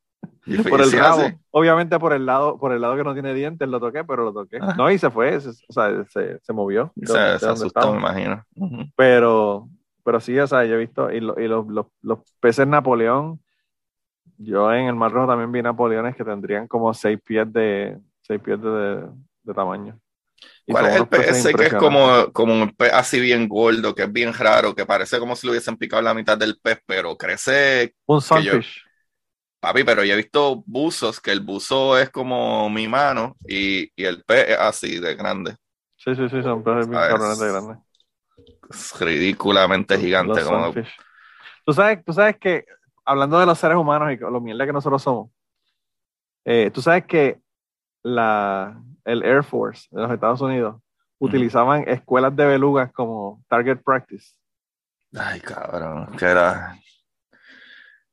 Y fue- por el rabo. hace. Obviamente por el lado, por el lado que no tiene dientes lo toqué, pero lo toqué. Ah. No, y se fue, se- o sea, se, se movió. Se, asustó, estaba. me imagino. Pero, pero sí, o sea, yo he visto, y, lo- y los, los, los peces Napoleón, yo en el Mar Rojo también vi Napoleones que tendrían como seis pies de, seis pies de, de tamaño. ¿Cuál es el pez ese que es como, como un pez así bien gordo, que es bien raro, que parece como si lo hubiesen picado la mitad del pez, pero crece, Un sunfish. papi, pero yo he visto buzos, que el buzo es como mi mano y, y el pez es así de grande. Sí, sí, sí, son peces bien Ah, es- cabrones de grandes. Es ridículamente gigante. Como. Tú sabes, tú sabes que, hablando de los seres humanos y lo mierda que nosotros somos, eh, tú sabes que la, el Air Force de los Estados Unidos utilizaban escuelas de belugas como target practice. ay, cabrón, que era...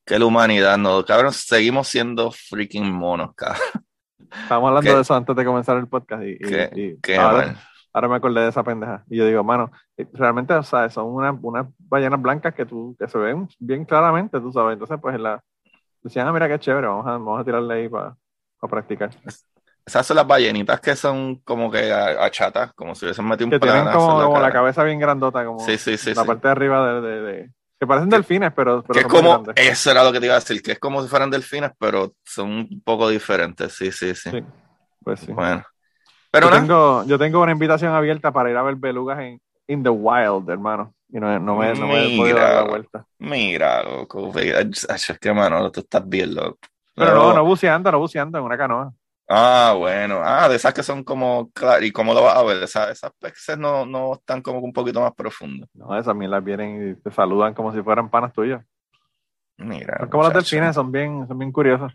Que la humanidad, no, cabrón, seguimos siendo freaking monos, cabrón. Estábamos hablando ¿Qué? de eso antes de comenzar el podcast y, y- Qué- y Qué ahora, me acordé de esa pendeja. Y yo digo, mano, eh, realmente, o sea, son unas ballenas blancas que, tú, que se ven bien claramente, tú sabes. Entonces, pues, en la, decían, ah, mira qué chévere, vamos a, vamos a tirarle ahí para practicar. Esas son las ballenitas que son como que achatas, como si hubiesen metido un Que tienen como, la como la cara. cabeza bien grandota, como Sí, sí, sí. la parte de arriba de... de- de- que parecen delfines, pero, pero Que es como, eso era lo que te iba a decir, que es como si fueran delfines, pero son un poco diferentes, sí, sí, sí. Sí, pues sí. Bueno. Pero yo, tengo, yo tengo una invitación abierta para ir a ver belugas en in the wild, hermano. Y no, no me, no me he podido dar la vuelta. mira, loco, es que mano, tú estás bien loco. Pero no, no buceando, no buceando en una canoa. Ah, bueno. Ah, de esas que son como, claro, ¿y cómo lo vas a ver? Esas, esas peces no, no están como un poquito más profundos. No, esas las vienen y te saludan como si fueran panas tuyas. Mira. Son como los muchacho. delfines, son bien, son bien curiosos.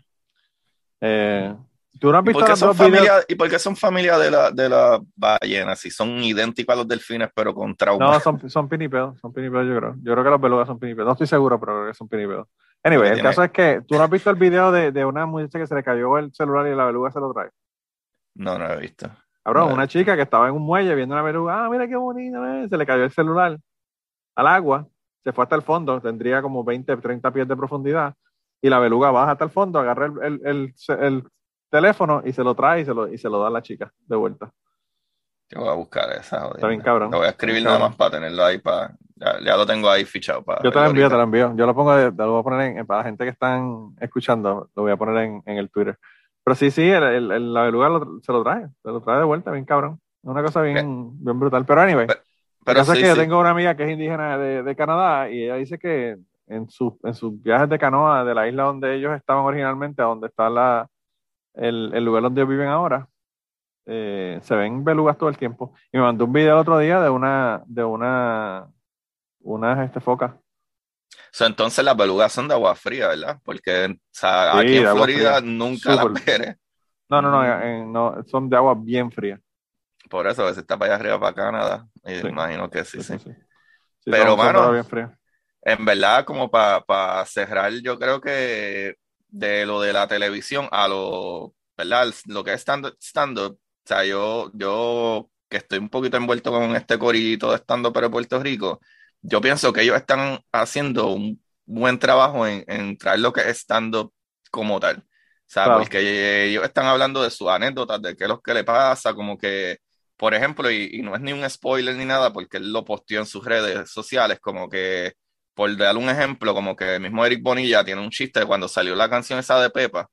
Eh, ¿Tú no has ¿Y visto por, qué son videos? familia, ¿Y por qué son familia de la, de la ballena? Si son idénticos a los delfines, pero con trauma. No, son, son pinipedos, son pinipedos yo creo. Yo creo que los belugas son pinipedos. No estoy seguro, pero creo que son pinipedos. Anyway, el caso es que tú no has visto el video de, de una muchacha que se le cayó el celular y la beluga se lo trae. No, no lo he visto. Cabrón, No. una chica que estaba en un muelle viendo una beluga, ah, mira qué bonita, eh", se le cayó el celular al agua, se fue hasta el fondo, tendría como 20, 30 pies de profundidad, y la beluga baja hasta el fondo, agarra el, el- el- el teléfono y se lo trae y se lo, y se lo da a la chica de vuelta. Yo voy a buscar esa. joder. Está bien cabrón. Lo voy a escribir nada más para tenerlo ahí. Para, ya, ya lo tengo ahí fichado. Para Yo te verlo envío, te la envío. Yo lo pongo, de- lo voy a poner en, para la gente que están escuchando, lo voy a poner en, en el Twitter. Pero sí, sí, el, el- el- la beluga lo- se lo trae, se lo trae de vuelta, bien cabrón. Es una cosa bien, bien brutal. Pero anyway, Pero- Lo Pero que pasa sí, es que yo tengo una amiga que es indígena de, de Canadá y ella dice que en, su- en sus viajes de canoa de la isla donde ellos estaban originalmente, a donde está la, el, el lugar donde ellos viven ahora, eh, se ven belugas todo el tiempo. Y me mandó un video el otro día de una, de una, unas este, focas. So, entonces las belugas son de agua fría, ¿verdad? Porque o sea, Sí, aquí en Florida nunca Súper. las veré. No, no, no, Mm. en- no, son de agua bien fría. Por eso, a veces está para allá arriba, para Canadá. Y Sí. imagino que sí, sí. Pero, mano, bien fría. En verdad, como para cerrar, yo creo que de lo de la televisión a lo, ¿verdad? Lo que es stand-up, o sea, yo, yo que estoy un poquito envuelto con este corillito de stand-up pero Puerto Rico, yo pienso que ellos están haciendo un buen trabajo en, en traer lo que es stand-up como tal. O sea, porque ellos están hablando de sus anécdotas, de qué es lo que le pasa, como que, por ejemplo, y, y no es ni un spoiler ni nada, porque él lo posteó en sus redes sociales, como que, por dar un ejemplo, como que el mismo Eric Bonilla tiene un chiste de cuando salió la canción esa de Pepa,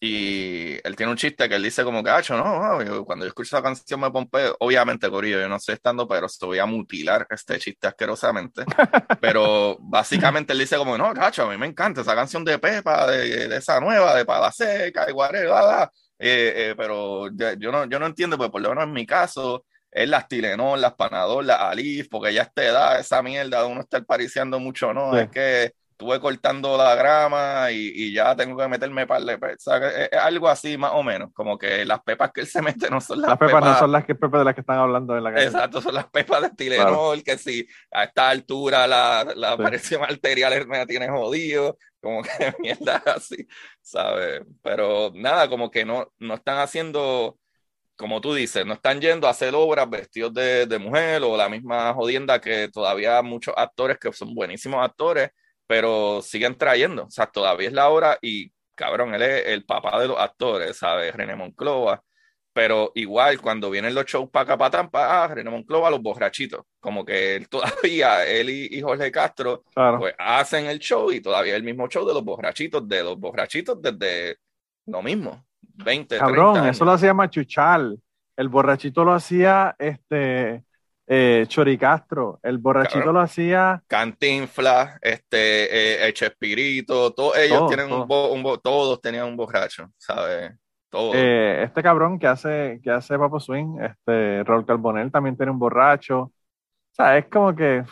y él tiene un chiste que él dice como ah, no, cuando yo escucho esa canción me pompeo, obviamente, Corillo, yo no estoy estando, pero se voy a mutilar este chiste asquerosamente. [LAUGHS] pero básicamente él dice como, no, cacho, a mí me encanta esa canción de Pepa, de, esa nueva, de Pala Seca, de Guarela, eh, eh, pero yo no, yo no entiendo, pues por lo menos en mi caso, es las Tilenol, las Panadol, las Alif, porque ya a esta edad, esa mierda de uno estar pariciando mucho, ¿no? Es que estuve cortando la grama y, ya tengo que meterme par de pepas. Es, algo así más o menos, como que las pepas que él se [LAUGHS] mete no son las, las pepas. no son las que pepas de las que están hablando en la calle. Exacto, son las pepas de [LAUGHS] Tilenol, que si a esta altura la, la presión arterial me tiene jodido, como que [LAUGHS] mierda así, ¿sabes? Pero nada, como que no, no están haciendo como tú dices, no están yendo a hacer obras vestidos de, de, mujer o la misma jodienda que todavía muchos actores que son buenísimos actores pero siguen trayendo, o sea, todavía es la hora y cabrón, él es el papá de los actores, ¿sabes? René Monclova, pero igual cuando vienen los shows para acá, para Tampa, ah, René Monclova, los borrachitos, como que él [LAUGHS] todavía, él y, Jorge Castro, pues hacen el show y todavía el mismo show de los borrachitos, de los borrachitos desde lo mismo, 20, Cabrón, eso lo hacía Machuchal, el borrachito lo hacía, este, eh, Choricastro, el borrachito lo hacía. Cantinfla, este, eh, Chespirito, todos ellos tienen Un, todos tenían un borracho, ¿sabes? Eh, este cabrón que hace, que hace Papo Swing, este, Raúl Carbonell también tiene un borracho. O sea, es como que,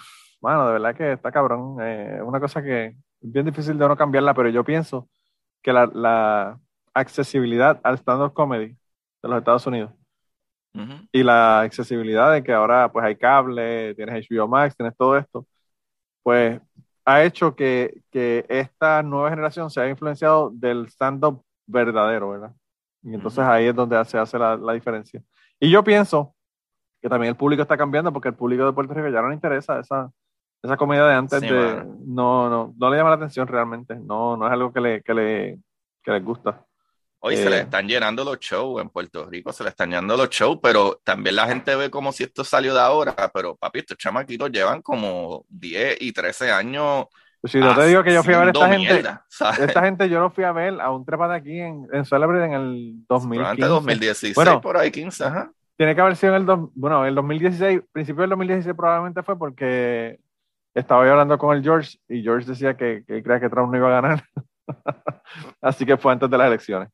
bueno, de verdad que está cabrón. Es una cosa que es bien difícil de no cambiarla, pero yo pienso que la, la accesibilidad al stand-up comedy de los Estados Unidos y la accesibilidad de que ahora pues hay cable, tienes HBO Max, tienes todo esto, pues ha hecho que, que esta nueva generación se haya influenciado del stand-up verdadero, ¿verdad? Y entonces ahí es donde se hace la, la, diferencia. Y yo pienso que también el público está cambiando porque el público de Puerto Rico ya no le interesa esa, esa comedia de antes de, no, no, no le llama la atención realmente, no, no es algo que le, que le, que les gusta. Hoy se le eh, están llenando los shows en Puerto Rico, se le están llenando los shows, pero también la gente ve como si esto salió de ahora, pero papi, estos chamaquitos llevan como 10 y 13 años. Pues si no te digo que yo fui a ver esta gente, [LAUGHS] esta gente yo lo fui a ver a un trepa de aquí en, en Celebrity en el 2015. 2016, bueno, por ahí 15, ajá. Tiene que haber sido en el, bueno, el 2016, principio del 2016 probablemente fue porque estaba yo hablando con el George y George decía que, que creía que Trump no iba a ganar. [LAUGHS] Así que fue antes de las elecciones.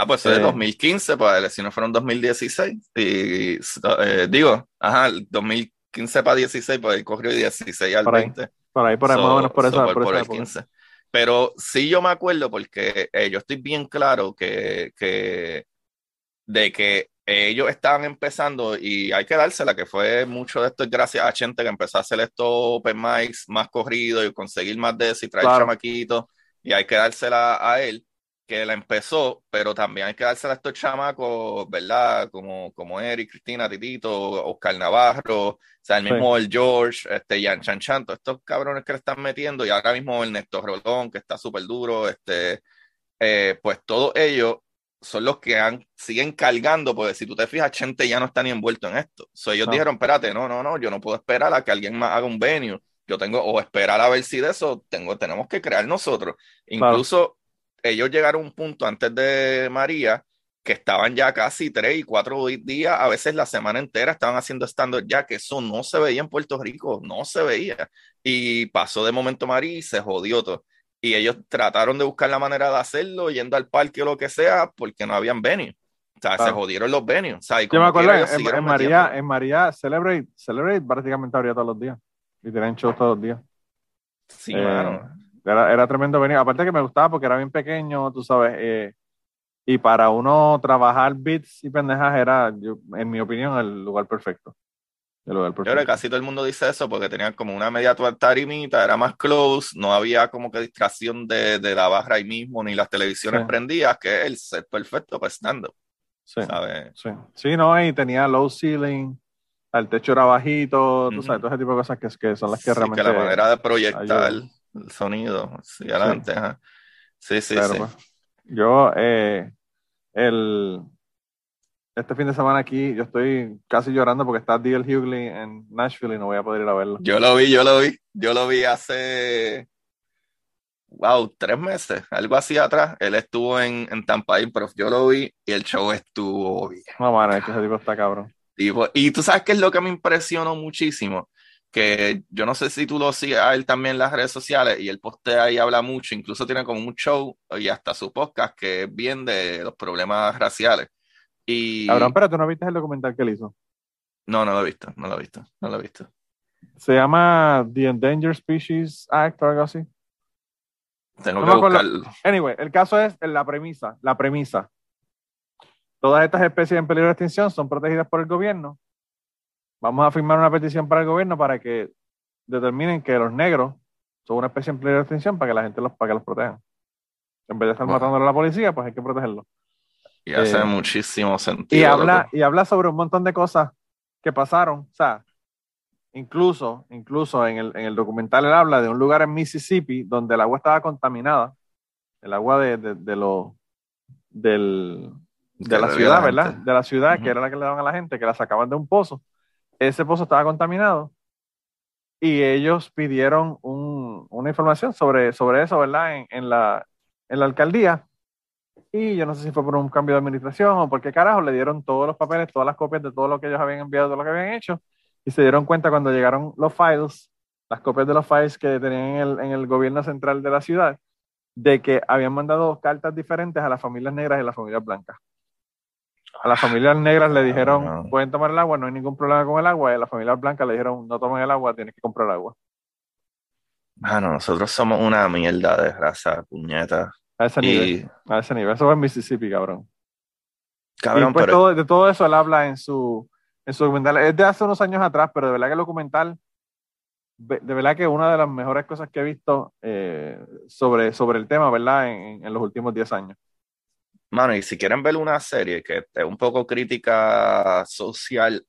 Ah, pues es de 2015, pues las elecciones fueron 2016. Y eh, digo, ajá, 2015 para 16, pues corrió 16 al 20. por ahí, por ahí, más o menos por, eso. por, el 15. Pero sí yo me acuerdo porque eh, yo estoy bien claro que, que de que ellos estaban empezando y hay que dársela, que fue mucho de esto es gracias a gente que empezó a hacer estos open mics más corridos y conseguir más de eso y traer claro. chamaquitos y hay que dársela a él que la empezó, pero también hay que dársela a estos chamacos, ¿verdad? Como, como Eric, Cristina, Titito, Oscar Navarro, o sea, el mismo el George, este, Yan Chan Chan, todos estos cabrones que le están metiendo, y ahora mismo el Néstor Rolón, que está súper duro, este, eh, pues todos ellos son los que han, siguen cargando, porque si tú te fijas, gente ya no está ni envuelto en esto. So, ellos dijeron, espérate, no, no, no, yo no puedo esperar a que alguien más haga un venue. Yo tengo, o esperar a ver si de eso tengo, tenemos que crear nosotros. Incluso ellos llegaron a un punto antes de María que estaban ya casi tres y cuatro días, a veces la semana entera estaban haciendo stand ya, que eso no se veía en Puerto Rico, no se veía. Y pasó de momento María y se jodió todo. Y ellos trataron de buscar la manera de hacerlo, yendo al parque o lo que sea, porque no habían venues. O sea, se jodieron los venues. O sea, Yo me acuerdo, en, en María, en María, Celebrate, Celebrate prácticamente abría todos los días. Y tenían shows todos los días. Sí, eh, era, era tremendo venir. Aparte que me gustaba porque era bien pequeño, tú sabes. Eh, y para uno trabajar bits y pendejas era, en mi opinión, el lugar perfecto. El lugar perfecto. Yo creo que casi todo el mundo dice eso porque tenían como una media tarimita, era más close, no había como que distracción de, de la barra ahí mismo, ni las televisiones prendidas, que es el set perfecto para stand-up. Sí, sí. Sí, no, y tenía low ceiling, el techo era bajito, tú sabes, todo ese tipo de cosas que, que son las que realmente. Que la manera de proyectar el sonido, sí, adelante. Sí, sí, sí. Pues, Yo, eh, el, este fin de semana aquí, yo estoy casi llorando porque está D.L. Hughley en Nashville y no voy a poder ir a verlo. Yo lo vi, yo lo vi. Yo lo vi hace, wow, tres meses, algo así atrás. Él estuvo en, en Tampa pero yo lo vi y el show estuvo bien. No, mano, es que ese tipo está cabrón. y tú sabes qué es lo que me impresionó muchísimo, que yo no sé si tú lo sigues a él también en las redes sociales y él postea y habla mucho, incluso tiene como un show y hasta su podcast que es bien de los problemas raciales. Y... Abraham, pero tú no viste el documental que él hizo. No, no lo he visto, no lo he visto, no lo he visto. Se llama The Endangered Species Act o algo así. Tengo No que buscarlo. Anyway, el caso es la premisa, la premisa. Todas estas especies en peligro de extinción son protegidas por el gobierno. Vamos a firmar una petición para el gobierno para que determinen que los negros son una especie en peligro de extinción para que la gente los, para que los protejan. En vez de estar Wow. matando a la policía, pues hay que protegerlos. Y hace Eh, muchísimo sentido. Y habla, loco. y habla sobre un montón de cosas que pasaron. O sea, incluso, incluso en el, en el documental él habla de un lugar en Mississippi donde el agua estaba contaminada. El agua de, de, de lo, del, de la ciudad, ¿verdad? De la ciudad, que era la que le daban a la gente, que la sacaban de un pozo. Ese pozo estaba contaminado y ellos pidieron un- una información sobre, sobre eso, ¿verdad? En, en la, en la alcaldía. Y yo no sé si fue por un cambio de administración o por qué carajo, le dieron todos los papeles, todas las copias de todo lo que ellos habían enviado, todo lo que habían hecho. Y se dieron cuenta cuando llegaron los files, las copias de los files que tenían en el, en el gobierno central de la ciudad, de que habían mandado cartas diferentes a las familias negras y las familias blancas. A las familias negras le dijeron, pueden tomar el agua, no hay ningún problema con el agua. Y a las familias blancas le dijeron, no tomen el agua, tienes que comprar agua. Mano, nosotros somos una mierda de raza, puñeta. A ese nivel. A ese nivel. Eso fue en Mississippi, cabrón. cabrón, y pues pero todo, de todo eso él habla en su, en su documental. Es de hace unos años atrás, pero de verdad que el documental, de de verdad que una de las mejores cosas que he visto eh, sobre, sobre el tema, ¿verdad? En, en los últimos 10 años. Mano, y si quieren ver una serie que es un poco crítica social,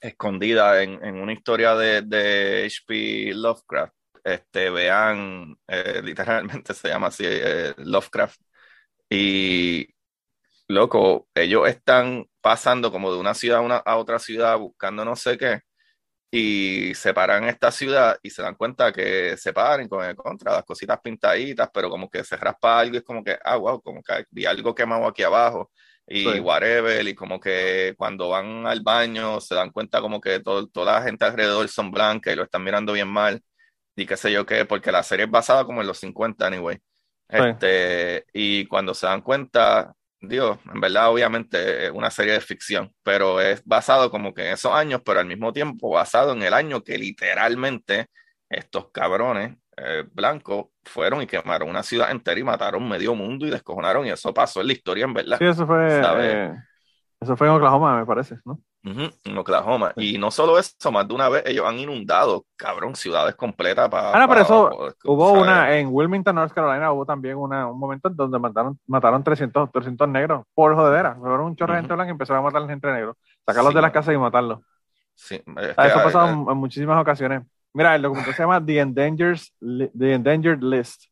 escondida en, en una historia de, de H.P. Lovecraft, este, vean, eh, literalmente se llama así, eh, Lovecraft. Y, loco, ellos están pasando como de una ciudad a, una- a otra ciudad buscando no sé qué, y se paran en esta ciudad y se dan cuenta que se paren con el contra, las cositas pintaditas, pero como que se raspa algo y es como que, ah, wow, como que vi algo quemado aquí abajo y Sí. whatever, y como que cuando van al baño se dan cuenta como que todo, toda la gente alrededor son blancas y lo están mirando bien mal y qué sé yo qué, porque la serie es basada como en los 50 anyway. Sí. Este, y cuando se dan cuenta, Dios, en verdad obviamente es una serie de ficción, pero es basado como que en esos años, pero al mismo tiempo basado en el año que literalmente estos cabrones eh, blancos fueron y quemaron una ciudad entera y mataron medio mundo y descojonaron y eso pasó en la historia en verdad. Sí, eso fue, eh, eso fue en Oklahoma, me parece, ¿no? Ujú, en Oklahoma. Y no solo eso, más de una vez ellos han inundado, cabrón, ciudades completas para... Ah, no, pero eso Hubo una, en Wilmington, North Carolina, hubo también una, un momento en donde mataron, mataron 300, 300 negros por jodera. Fueron un chorro de gente blanca y empezaron a matar a la gente negra. Sacarlos Sí, de las casas y matarlos. Sí, es Ah, que, Eso ha pasado eh, en, en muchísimas ocasiones. Mira, el documental se llama The Endangered, Li- The Endangered List.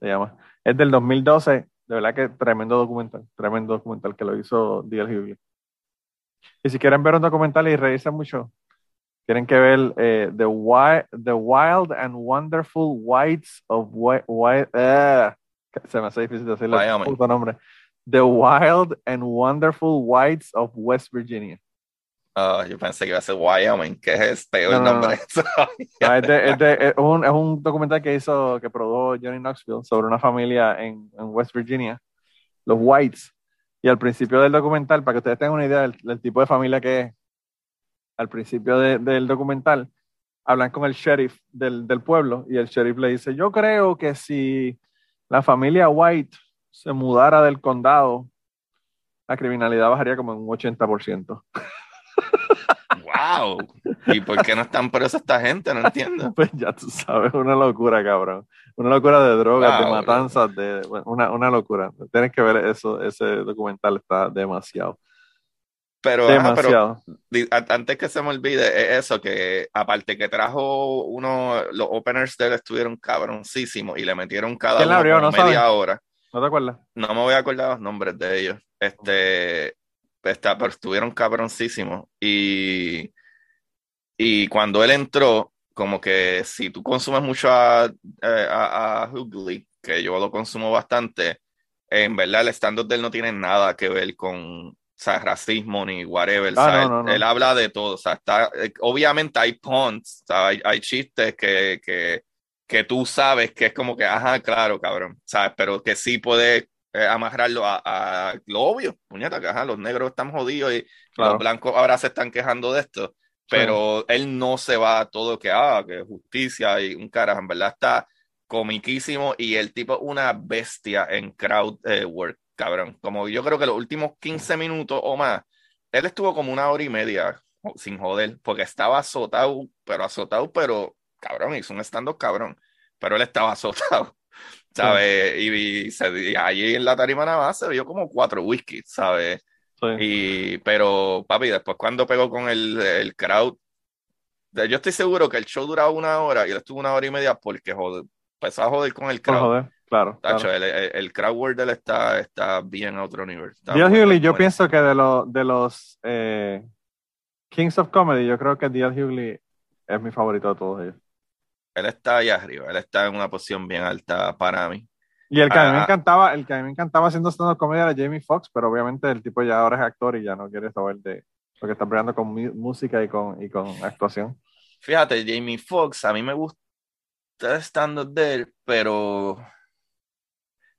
Se llama. Es del 2012. De verdad que tremendo documental. Tremendo documental que lo hizo D.L. Hughley. Y si quieren ver un documental y reírse mucho, tienen que ver eh, The, Wi- The Wild and Wonderful Whites of Wi- Wi- eh, se me hace difícil decirle el nombre. The Wild and Wonderful Whites of West Virginia. ah, yo pensé que iba a ser Wyoming, que es peor No, no, nombre. Ah, es, de- es de- es un, es un documental que hizo, que produjo Johnny Knoxville sobre una familia en, en West Virginia, los Whites. Y al principio del documental, para que ustedes tengan una idea del, del tipo de familia que es, al principio de- del documental, hablan con el sheriff del, del pueblo y el sheriff le dice, yo creo que si la familia White se mudara del condado, la criminalidad bajaría como un 80%. ¡Wow! [LAUGHS] ¿Y por qué no están presos esta gente? No entiendo. [LAUGHS] Pues ya tú sabes, una locura, cabrón. Una locura de drogas, de Wow, matanzas, de bueno, una, una locura. Tienes que ver eso, ese documental está demasiado. Pero, ajá, pero demasiado. di- a- antes que se me olvide, es eso, que aparte que trajo uno, los openers de él estuvieron cabroncísimos y le metieron cada ¿Quién la uno abrió? ¿No media sabes? hora. ¿No te acuerdas? No me voy a acordar los nombres de ellos. Este, está, pero estuvieron cabroncísimos. Y, y cuando él entró, como que si tú consumes mucho a, eh, a, a Hughley, que yo lo consumo bastante, en verdad el stand-up de él no tiene nada que ver con o sea, racismo ni whatever. Ah, o sea, no, no, él, no. él habla de todo. O sea, está, eh, obviamente hay puns, o sea, hay, hay chistes que, que, que tú sabes que es como que, ajá, claro, cabrón, ¿sabes? Pero que sí puede eh, amarrarlo a, a lo obvio, puñeta, que ajá, los negros están jodidos y Claro. los blancos ahora se están quejando de esto. Pero él no se va a todo que, ah, que justicia y un carajo, en verdad está comiquísimo y el tipo una bestia en crowd eh, work, cabrón. Como yo creo que los últimos 15 minutos o más, él estuvo como una hora y media sin joder, porque estaba azotado, pero azotado, pero cabrón, hizo un stand-up cabrón, pero él estaba azotado, [LAUGHS] ¿sabes? Y, y se- y allí en la tarima nada más se vio como cuatro whiskies, ¿sabes? Sí. Y, pero, papi, después cuando pegó con el, el crowd, yo estoy seguro que el show duraba una hora y él estuvo una hora y media porque joder, empezó a joder con el crowd. joder, claro. Tacho, claro. el, el, el crowd él está, está bien a otro nivel. Bueno, Hughley, yo pienso que de, los de los eh, Kings of Comedy, yo creo que D.L. Hughley es mi favorito de todos ellos. Él está ahí arriba, él está en una posición bien alta para mí. Y el que a mí me Ah. encantaba, el que a mí me encantaba haciendo stand comedia era Jamie Foxx, pero obviamente el tipo ya ahora es actor y ya no quiere saber de lo que está peleando con música y con, y con actuación. Fíjate, Jamie Foxx, a mí me gusta el stand-up de él, pero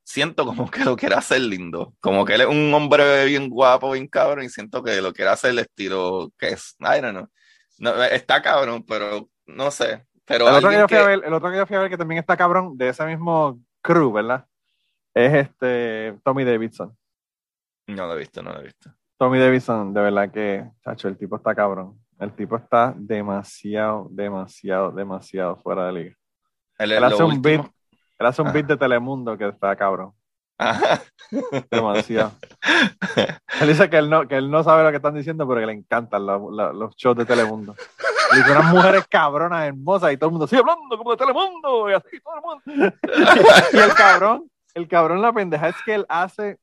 siento como que lo quiere hacer lindo. Como que él es un hombre bien guapo, bien cabrón, y siento que lo quiere hacer el estilo que es. I don't know. No, está cabrón, pero no sé. Pero El otro, que yo fui a que- ver, el otro que yo fui a ver que también está cabrón, de ese mismo crew, ¿verdad? Es este Tommy Davidson. No lo he visto, no lo he visto. Tommy Davidson, de verdad que, chacho, el tipo está cabrón. El tipo está demasiado, demasiado, demasiado fuera de liga. Él, Él hace un beat, él hace un Ajá. beat de Telemundo que está cabrón. Ajá. [LAUGHS] Demasiado. Él dice que él no, que él no sabe lo que están diciendo, pero que le encantan los shows de Telemundo. Y son unas mujeres cabronas, hermosas, y todo el mundo sigue hablando como de Telemundo, y así todo el mundo. [LAUGHS] y el cabrón, el cabrón, la pendeja es que él hace.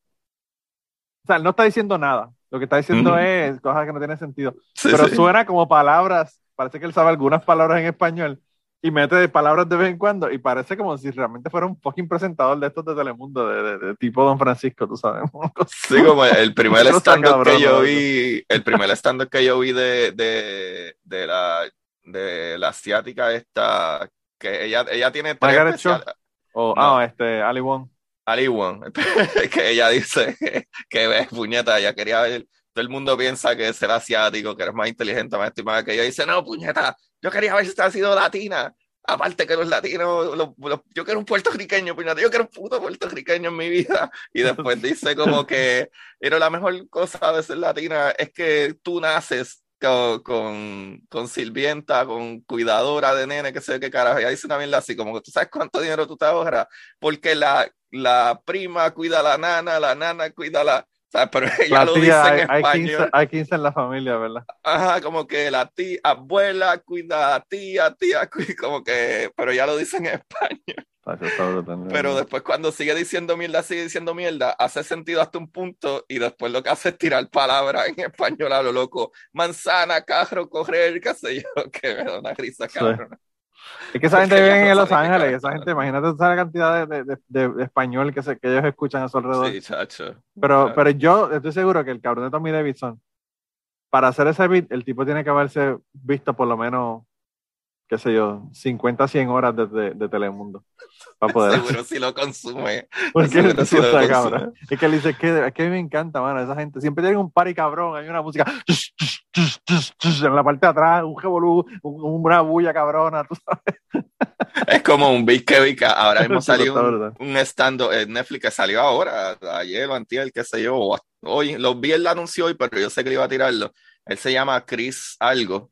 O sea, él no está diciendo nada. Lo que está diciendo es cosas que no tienen sentido. Sí, pero sí. suena como palabras. Parece que él sabe algunas palabras en español y mete palabras de vez en cuando y parece como si realmente fuera un fucking presentador de estos de Telemundo, de, de- de tipo Don Francisco, tú sabes. [LAUGHS] Sí, como el primer [LAUGHS] stand-up que yo vi, el primer stand-up que yo vi de, de, de la, de la asiática esta, que ella, ella tiene tres. O, No. ah, este, Ali Wong. Ali Wong, [LAUGHS] que ella dice que, ves, puñeta, ella quería ver, todo el mundo piensa que ser asiático, que eres más inteligente, más estimada que ella dice, no, puñeta, yo quería ver si has sido latina, aparte que los latinos, los- los- yo quiero un puertorriqueño, yo quiero un puto puertorriqueño en mi vida, y después dice como que, pero la mejor cosa de ser latina es que tú naces con, con, con sirvienta, con cuidadora de nene, que sé qué carajo, ella dice una mierda así, como que tú sabes cuánto dinero tú te ahorras, porque la, la prima cuida a la nana, la nana cuida a la... Pero [LAUGHS] ella La lo tía, dice hay, en hay español. 15, hay 15 en la familia, ¿verdad? Ajá, como que la tía, abuela cuida a tía, tía, [LAUGHS] como que... Pero ya lo dice en español. Pero después cuando sigue diciendo mierda, sigue diciendo mierda, hace sentido hasta un punto y después lo que hace es tirar palabras en español a lo loco. Manzana, carro, correr, qué sé yo, [LAUGHS] que me da una risa, Sí. cabrón. Es que esa gente vive en Los Ángeles, esa gente, imagínate la cantidad de, de, de- de español que, se, que ellos escuchan a su alrededor. Sí, chacho. Pero, pero yo estoy seguro que el cabrón de Tommy Davidson, para hacer ese beat, el tipo tiene que haberse visto por lo menos, qué sé yo, 50, 100 horas de, de, de Telemundo. Para poder. [LAUGHS] Seguro si lo consume. [LAUGHS] Porque consume. cabrón. Es que él dice que, es que me encanta, mano, esa gente. Siempre tienen un party cabrón, hay una música en la parte de atrás, un revolú, un- una bulla cabrona, tú sabes. Es como un Big que ahora mismo [LAUGHS] salió un, un stand en Netflix que salió ahora, ayer o antier, qué sé yo, hoy, lo vi, él lo anunció hoy, pero yo sé que le iba a tirarlo. Él se llama Chris algo,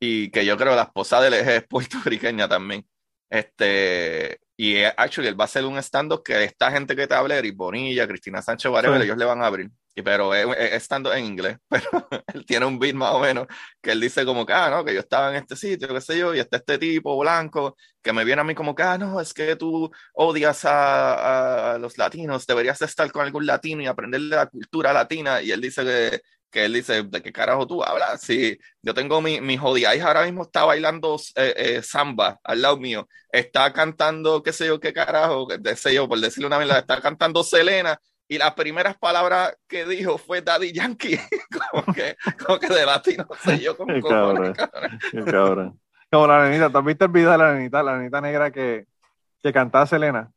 y que yo creo la esposa de él es [LAUGHS] puertorriqueña también. Este, y actually él va a hacer un stand-up que esta gente que te habla, Eric Bonilla, Cristina Sánchez, whatever, Sí. ellos le van a abrir. pero es, es estando en inglés, [LAUGHS] pero él tiene un beat más o menos que él dice como que, ah, no, que yo estaba en este sitio, qué sé yo, y está este tipo blanco que me viene a mí como que, ah, no, es que tú odias a, a los latinos, deberías estar con algún latino y aprender de la cultura latina, y él dice que, que él dice, ¿de qué carajo tú hablas? Si yo tengo mi, mi jodida hija ahora mismo está bailando eh, eh, samba al lado mío, está cantando, qué sé yo, qué carajo, qué sé yo, por decirle una verdad, está cantando Selena, y las primeras palabras que dijo fue Daddy Yankee, [LAUGHS] como que, como que de latino, sé yo, como Qué cabrón. cabrón. Qué cabrón. Como la nenita, ¿tú has visto el video de la nenita, la nenita negra que, que cantaba Selena?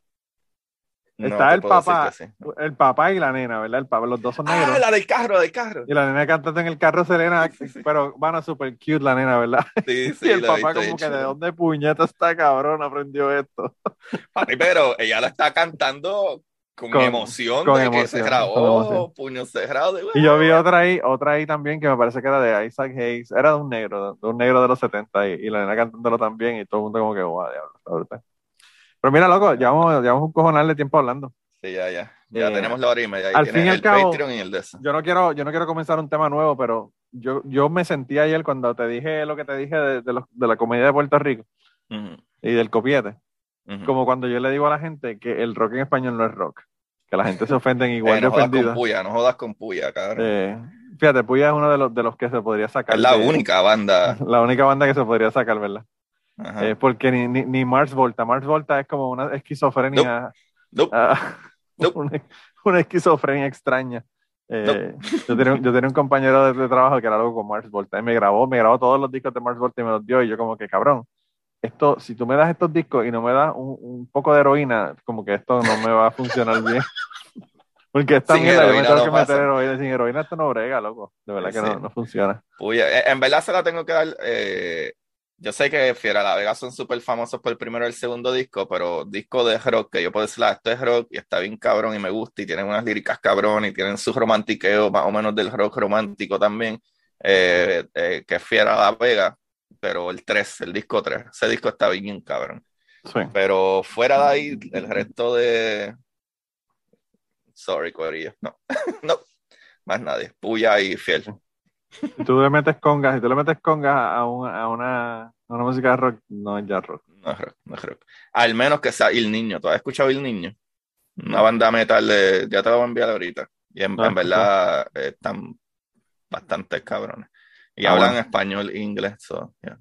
Está el papá. que sí. El papá y la nena, ¿verdad? El papá, los dos son negros. Ah, la del carro, la del carro. Y la nena cantando en el carro Selena, pero bueno, super cute la nena, ¿verdad? Sí, sí, [LAUGHS] y el papá como que de dónde puñeta está cabrón aprendió esto. [LAUGHS] Papi, pero ella la está cantando con, Con- emoción con de que emoción, se con grabó, puño cerrado. de, Y yo vi otra ahí, otra ahí también que me parece que era de Isaac Hayes, era de un negro, de un negro de los 70 y, y la nena cantándolo también y todo el mundo como que, guau, diablo, brutal". Pero mira, loco, llevamos, llevamos un cojonal de tiempo hablando. Sí, ya, ya. Ya Eh, tenemos la hora y media. Al fin y al cabo- Patreon y el de. Yo no quiero, yo no quiero comenzar un tema nuevo, pero yo, yo me sentí ayer cuando te dije lo que te dije de, de los- de la comedia de Puerto Rico y del copiete. Como cuando yo le digo a la gente que el rock en español no es rock, que la gente se ofende [LAUGHS] igual Eh, de no jodas con puya, no jodas con puya, cabrón. Eh, fíjate, Puya es uno de los, de los que se podría sacar. es la de- única banda. [LAUGHS] La única banda que se podría sacar, ¿verdad? Eh, porque ni, ni, ni Mars Volta. Mars Volta es como una esquizofrenia. Nope. ah, [LAUGHS] Nope. una, una esquizofrenia extraña. Eh, yo, tenía, yo tenía un compañero de, de trabajo que era loco con Mars Volta y me grabó, me grabó todos los discos de Mars Volta y me los dio. Y yo, como que cabrón, esto, si tú me das estos discos y no me das un, un poco de heroína, como que esto no me va a funcionar bien. [LAUGHS] Porque esta Sin mierda yo me heroína tengo no que meter pasa. heroína. Sin heroína esto no brega, loco. De verdad que Sí. no, no funciona. Eh, En verdad se la tengo que dar. eh, yo sé que Fiera La Vega son súper famosos por el primero y el segundo disco, pero disco de rock, que yo puedo decir, ah, esto es rock y está bien cabrón y me gusta y tienen unas líricas cabrón y tienen su romantiqueo más o menos del rock romántico también, eh, eh, que es Fiera La Vega, pero el 3, el disco 3, ese disco está bien cabrón. Sí. Pero fuera de ahí, el resto de... Sorry, Corillo, no, [LAUGHS] no, más nadie, Puya y Fiel. Si tú le metes congas, si tú le metes congas a una, a una, a una música de rock, no es ya rock. No es rock, no es rock. Al menos que sea Il Niño. ¿Tú has escuchado Il Niño? Una banda metal de. Ya te lo voy a enviar ahorita. Y en, No en verdad eh, están bastante cabrones. Y Ah, hablan bueno. español e inglés. so, yeah.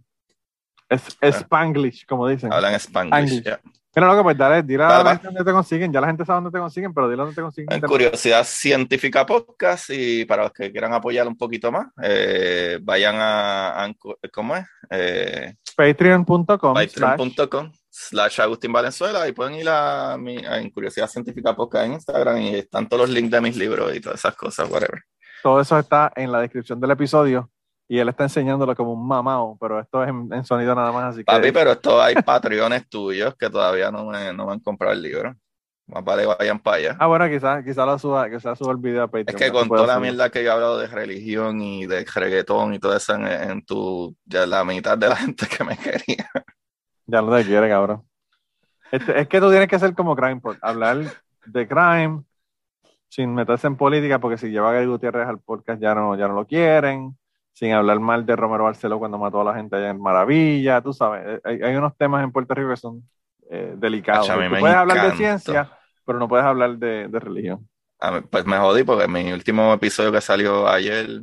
Es Spanglish, como dicen. Hablan Spanglish. Spanglish. yeah. Loco, pues dale, dile a la gente dónde te consiguen. Ya la gente sabe dónde te consiguen, pero dile dónde te consiguen. En Curiosidad Científica Podcast. Y para los que quieran apoyar un poquito más, eh, vayan a. a- ¿Cómo es? Eh, Patreon.com. slash- Patreon.com slash Agustín Valenzuela y pueden ir a, mi, a en Curiosidad Científica Podcast en Instagram y están todos los links de mis libros y todas esas cosas, whatever. Todo eso está en la descripción del episodio. Y él está enseñándolo como un mamao, pero esto es en, en sonido nada más, así que. Papi, pero esto hay patreones tuyos que todavía no me, no me han comprado el libro. Más vale vayan para allá. Ah, bueno, quizás quizá lo suba, quizás suba el video a Patreon. Es que con toda la mierda que yo he hablado de religión y de reggaetón y todo eso en, en tu, ya la mitad de la gente que me quería. Ya no te quiere, cabrón. Este, es que tú tienes que ser como Crime Pod, hablar de crime sin meterse en política, porque si lleva a Gary Gutiérrez al podcast ya no, ya no lo quieren, sin hablar mal de Romero Barceló cuando mató a la gente allá en Maravilla, tú sabes, eh, hay, hay unos temas en Puerto Rico que son eh, delicados. Acho, a mí Tú puedes hablar de encanta. ciencia, pero no puedes hablar de, de religión. Mí, pues me jodí porque mi último episodio que salió ayer,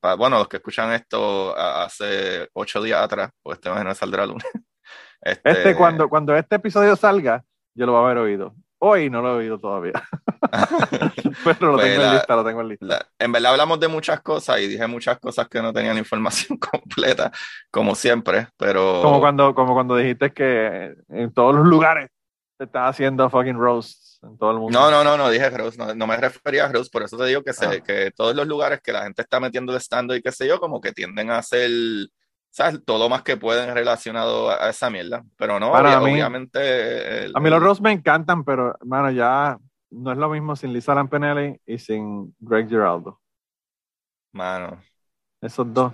pa- bueno, los que escuchan esto a- hace ocho días atrás, pues este imagino saldrá el lunes. [LAUGHS] Este, Este, cuando, cuando este episodio salga, yo lo voy a haber oído. Hoy no lo he oído todavía, [LAUGHS] pero lo Pues tengo en la- lista, lo tengo en lista. la- en verdad hablamos de muchas cosas y dije muchas cosas que no tenían información [LAUGHS] completa, como siempre, pero Como cuando, como cuando dijiste que en todos los lugares te estás haciendo fucking roasts en todo el mundo. No, no, no, no dije Rose, no, no me refería a Rose, por eso te digo que, se, Ah. que todos los lugares que la gente está metiendo el stand y qué sé yo, como que tienden a hacer, ¿sabes? Todo lo más que pueden relacionado a, a esa mierda. Pero no, Para obvia- mí- obviamente. el- A mí los el- roasts me encantan, pero, hermano, ya no es lo mismo sin Lisa Lampenelli y sin Greg Giraldo. Mano. Esos dos.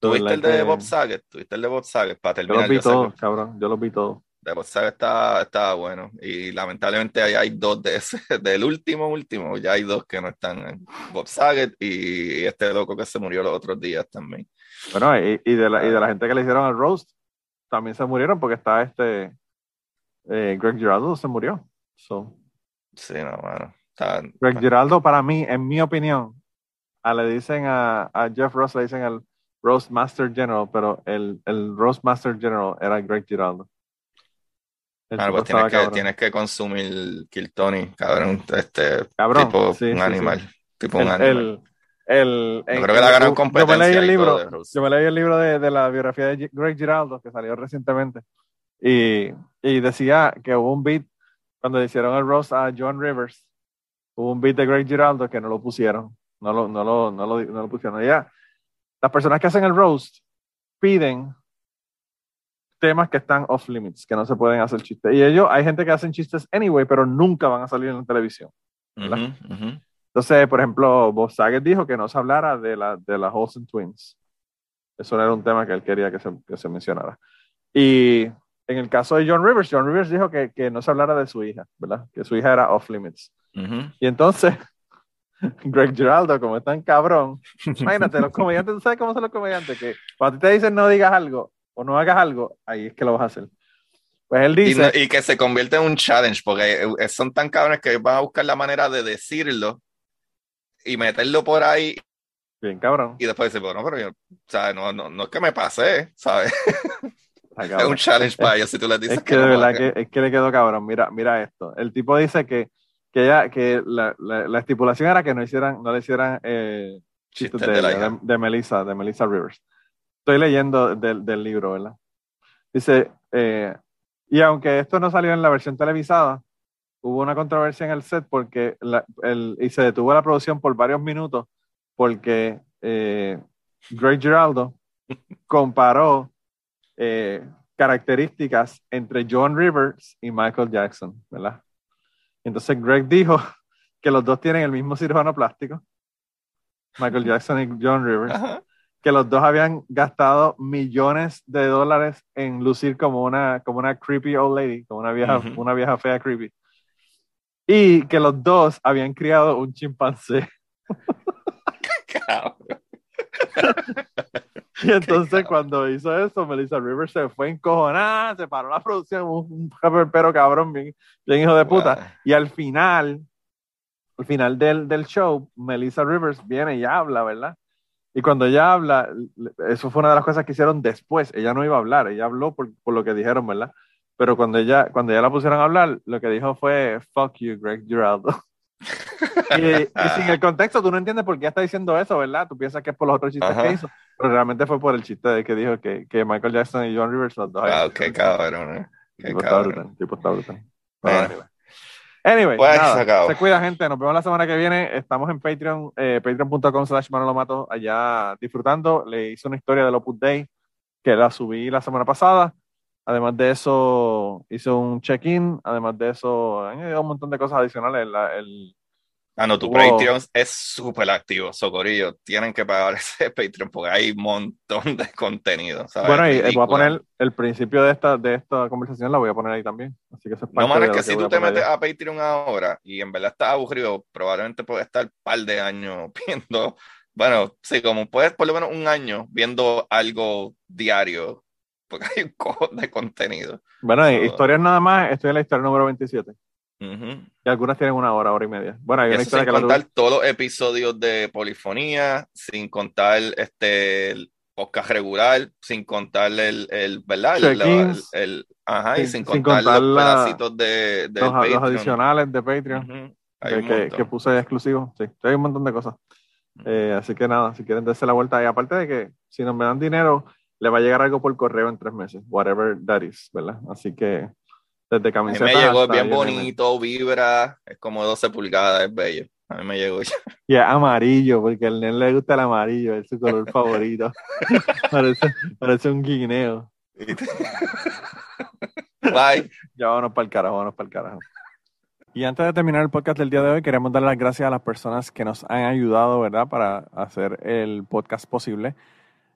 ¿Tuviste verdad el de Bob Saget? ¿Tuviste el de Bob Saget? Para Yo los terminar, vi todos, cabrón. Yo los vi todos. de Bob Saget estaba, estaba bueno. Y lamentablemente ahí hay dos de ese, [LAUGHS] del último, último, ya hay dos que no están. Bob Saget y este loco que se murió los otros días también. Bueno, y, y, de, la, y de la gente que le hicieron el roast, también se murieron porque está este eh, Greg Giraldo se murió. So. Sí, no, bueno. Greg Giraldo, para mí, en mi opinión, a, le dicen a, a Jeff Ross, le dicen el Roast Master General, pero el, el Roast Master General era Greg Giraldo. Claro, pues tienes que, tienes que, consumir Kill Tony, cabrón, este cabrón, tipo sí, un sí, animal, sí. tipo un animal. el, el, Yo creo que la competencia Yo me leí el libro, de yo me leí el libro de, de la biografía de Greg Giraldo que salió recientemente y, y decía que hubo un beat cuando le hicieron el roast a John Rivers, hubo un beat de Greg Giraldo que no lo pusieron, no lo, no lo, no lo, no lo pusieron. Ya, las personas que hacen el roast piden temas que están off limits, que no se pueden hacer chistes. Y ellos, hay gente que hacen chistes anyway, pero nunca van a salir en la televisión. Ujú, ujú. Entonces, por ejemplo, Bob Saget dijo que no se hablara de la de las Olsen Twins. Eso no era un tema que él quería que se, que se mencionara. Y en el caso de John Rivers, John Rivers dijo que, que no se hablara de su hija, ¿verdad? Que su hija era off limits. Ujú. Y entonces, [LAUGHS] Greg Giraldo, como es tan cabrón, imagínate, los comediantes, ¿tú sabes cómo son los comediantes? Que cuando te dicen no digas algo o no hagas algo, ahí es que lo vas a hacer. Pues él Y, dice, no- y que se convierte en un challenge, porque eh, son tan cabrones que van a buscar la manera de decirlo y meterlo por ahí bien cabrón, y después decir, bueno, pero yo, sea, no, no, no es que me pasé, ¿sabes? [LAUGHS] Es un challenge para ellos si tú les dices Es que de no lo verdad que, es que le quedó cabrón. Mira, mira esto. El tipo dice que, que, ella, que la, la, la estipulación era que no hicieran, no le hicieran eh, chistes de, de de, de Melissa, de Melissa Rivers. Estoy leyendo del, del libro, ¿verdad? Dice, eh, y aunque esto no salió en la versión televisada, hubo una controversia en el set porque la- el, y se detuvo la producción por varios minutos porque eh, Greg Giraldo comparó eh, características entre John Rivers y Michael Jackson, ¿verdad? Entonces Greg dijo [LAUGHS] que los dos tienen el mismo cirujano plástico, Michael Jackson y John Rivers, Ajá. que los dos habían gastado millones de dólares en lucir como una, como una creepy old lady, como una vieja, una vieja fea creepy. Y que los dos habían criado un chimpancé. Cabrón. [LAUGHS] Y entonces cuando hizo eso, Melissa Rivers se fue encojonada, se paró la producción, un, un pero cabrón, bien, bien hijo de puta. Wow. Y al final, al final del, del show, Melissa Rivers viene y habla, ¿verdad? Y cuando ella habla, eso fue una de las cosas que hicieron después. Ella no iba a hablar, ella habló por, por lo que dijeron, ¿verdad? Pero cuando ella, cuando ella la pusieron a hablar, lo que dijo fue, fuck you, Greg Giraldo. [LAUGHS] y, y sin el contexto, tú no entiendes por qué está diciendo eso, ¿verdad? Tú piensas que es por los otros chistes Ajá. que hizo, pero realmente fue por el chiste de que dijo que, que Michael Jackson y John Rivers, los dos. Wow, qué sido- cabrón, eh. Qué tipo está cabrón. brutal, el tipo está brutal. Bueno. Anyway. Anyway, Pues, nada, se cuida gente, nos vemos la semana que viene, estamos en Patreon, eh, patreon.com slash Manolo allá disfrutando, le hice una historia del Opus Day, que la subí la semana pasada, además de eso hice un check-in, además de eso han añadido un montón de cosas adicionales, la- el, Ah, no, tu Hubo- Patreon es súper activo, Socorillo. Tienen que pagar [LAUGHS] ese Patreon porque hay un montón de contenido. ¿sabes? bueno, y eh, voy a poner el principio de esta, de esta conversación, la voy a poner ahí también, así que eso es parte No, mano, de es lo que si tú te metes a Patreon ahora y en verdad estás aburrido, probablemente puedes estar un par de años [LAUGHS] viendo, bueno, sí, como puedes por lo menos un año viendo algo diario, porque hay un cojón de contenido. Bueno, y So- historias nada más, estoy en la historia número 27. Ujú. Y algunas tienen una hora, hora y media. Bueno, hay una eso historia sin que la contar todos los episodios de polifonía, sin contar este el podcast regular, sin contar el, el ¿verdad? El, la- el- el- ajá, y Sin- sin sin contar, contar los la- pedacitos de, del los, los adicionales de Patreon Ujú. Hay que, que- que puse exclusivos. Sí, hay un montón de cosas. Eh, así que nada, si quieren darse la vuelta. Y aparte de que si nos me dan dinero, le va a llegar algo por correo en tres meses, whatever that is, ¿verdad? Así que desde A mí camiseta. me llegó hasta bien bonito, vibra, es como 12 pulgadas, es bello. A mí me llegó ya. [LAUGHS] Y es amarillo, porque al nene le gusta el amarillo, es su color [LAUGHS] favorito. parece, parece un guineo. [LAUGHS] Bye. Ya vámonos para el carajo, vámonos para el carajo. Y antes de terminar el podcast del día de hoy, queremos dar las gracias a las personas que nos han ayudado, ¿verdad?, para hacer el podcast posible.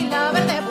Soy estrella de la noche,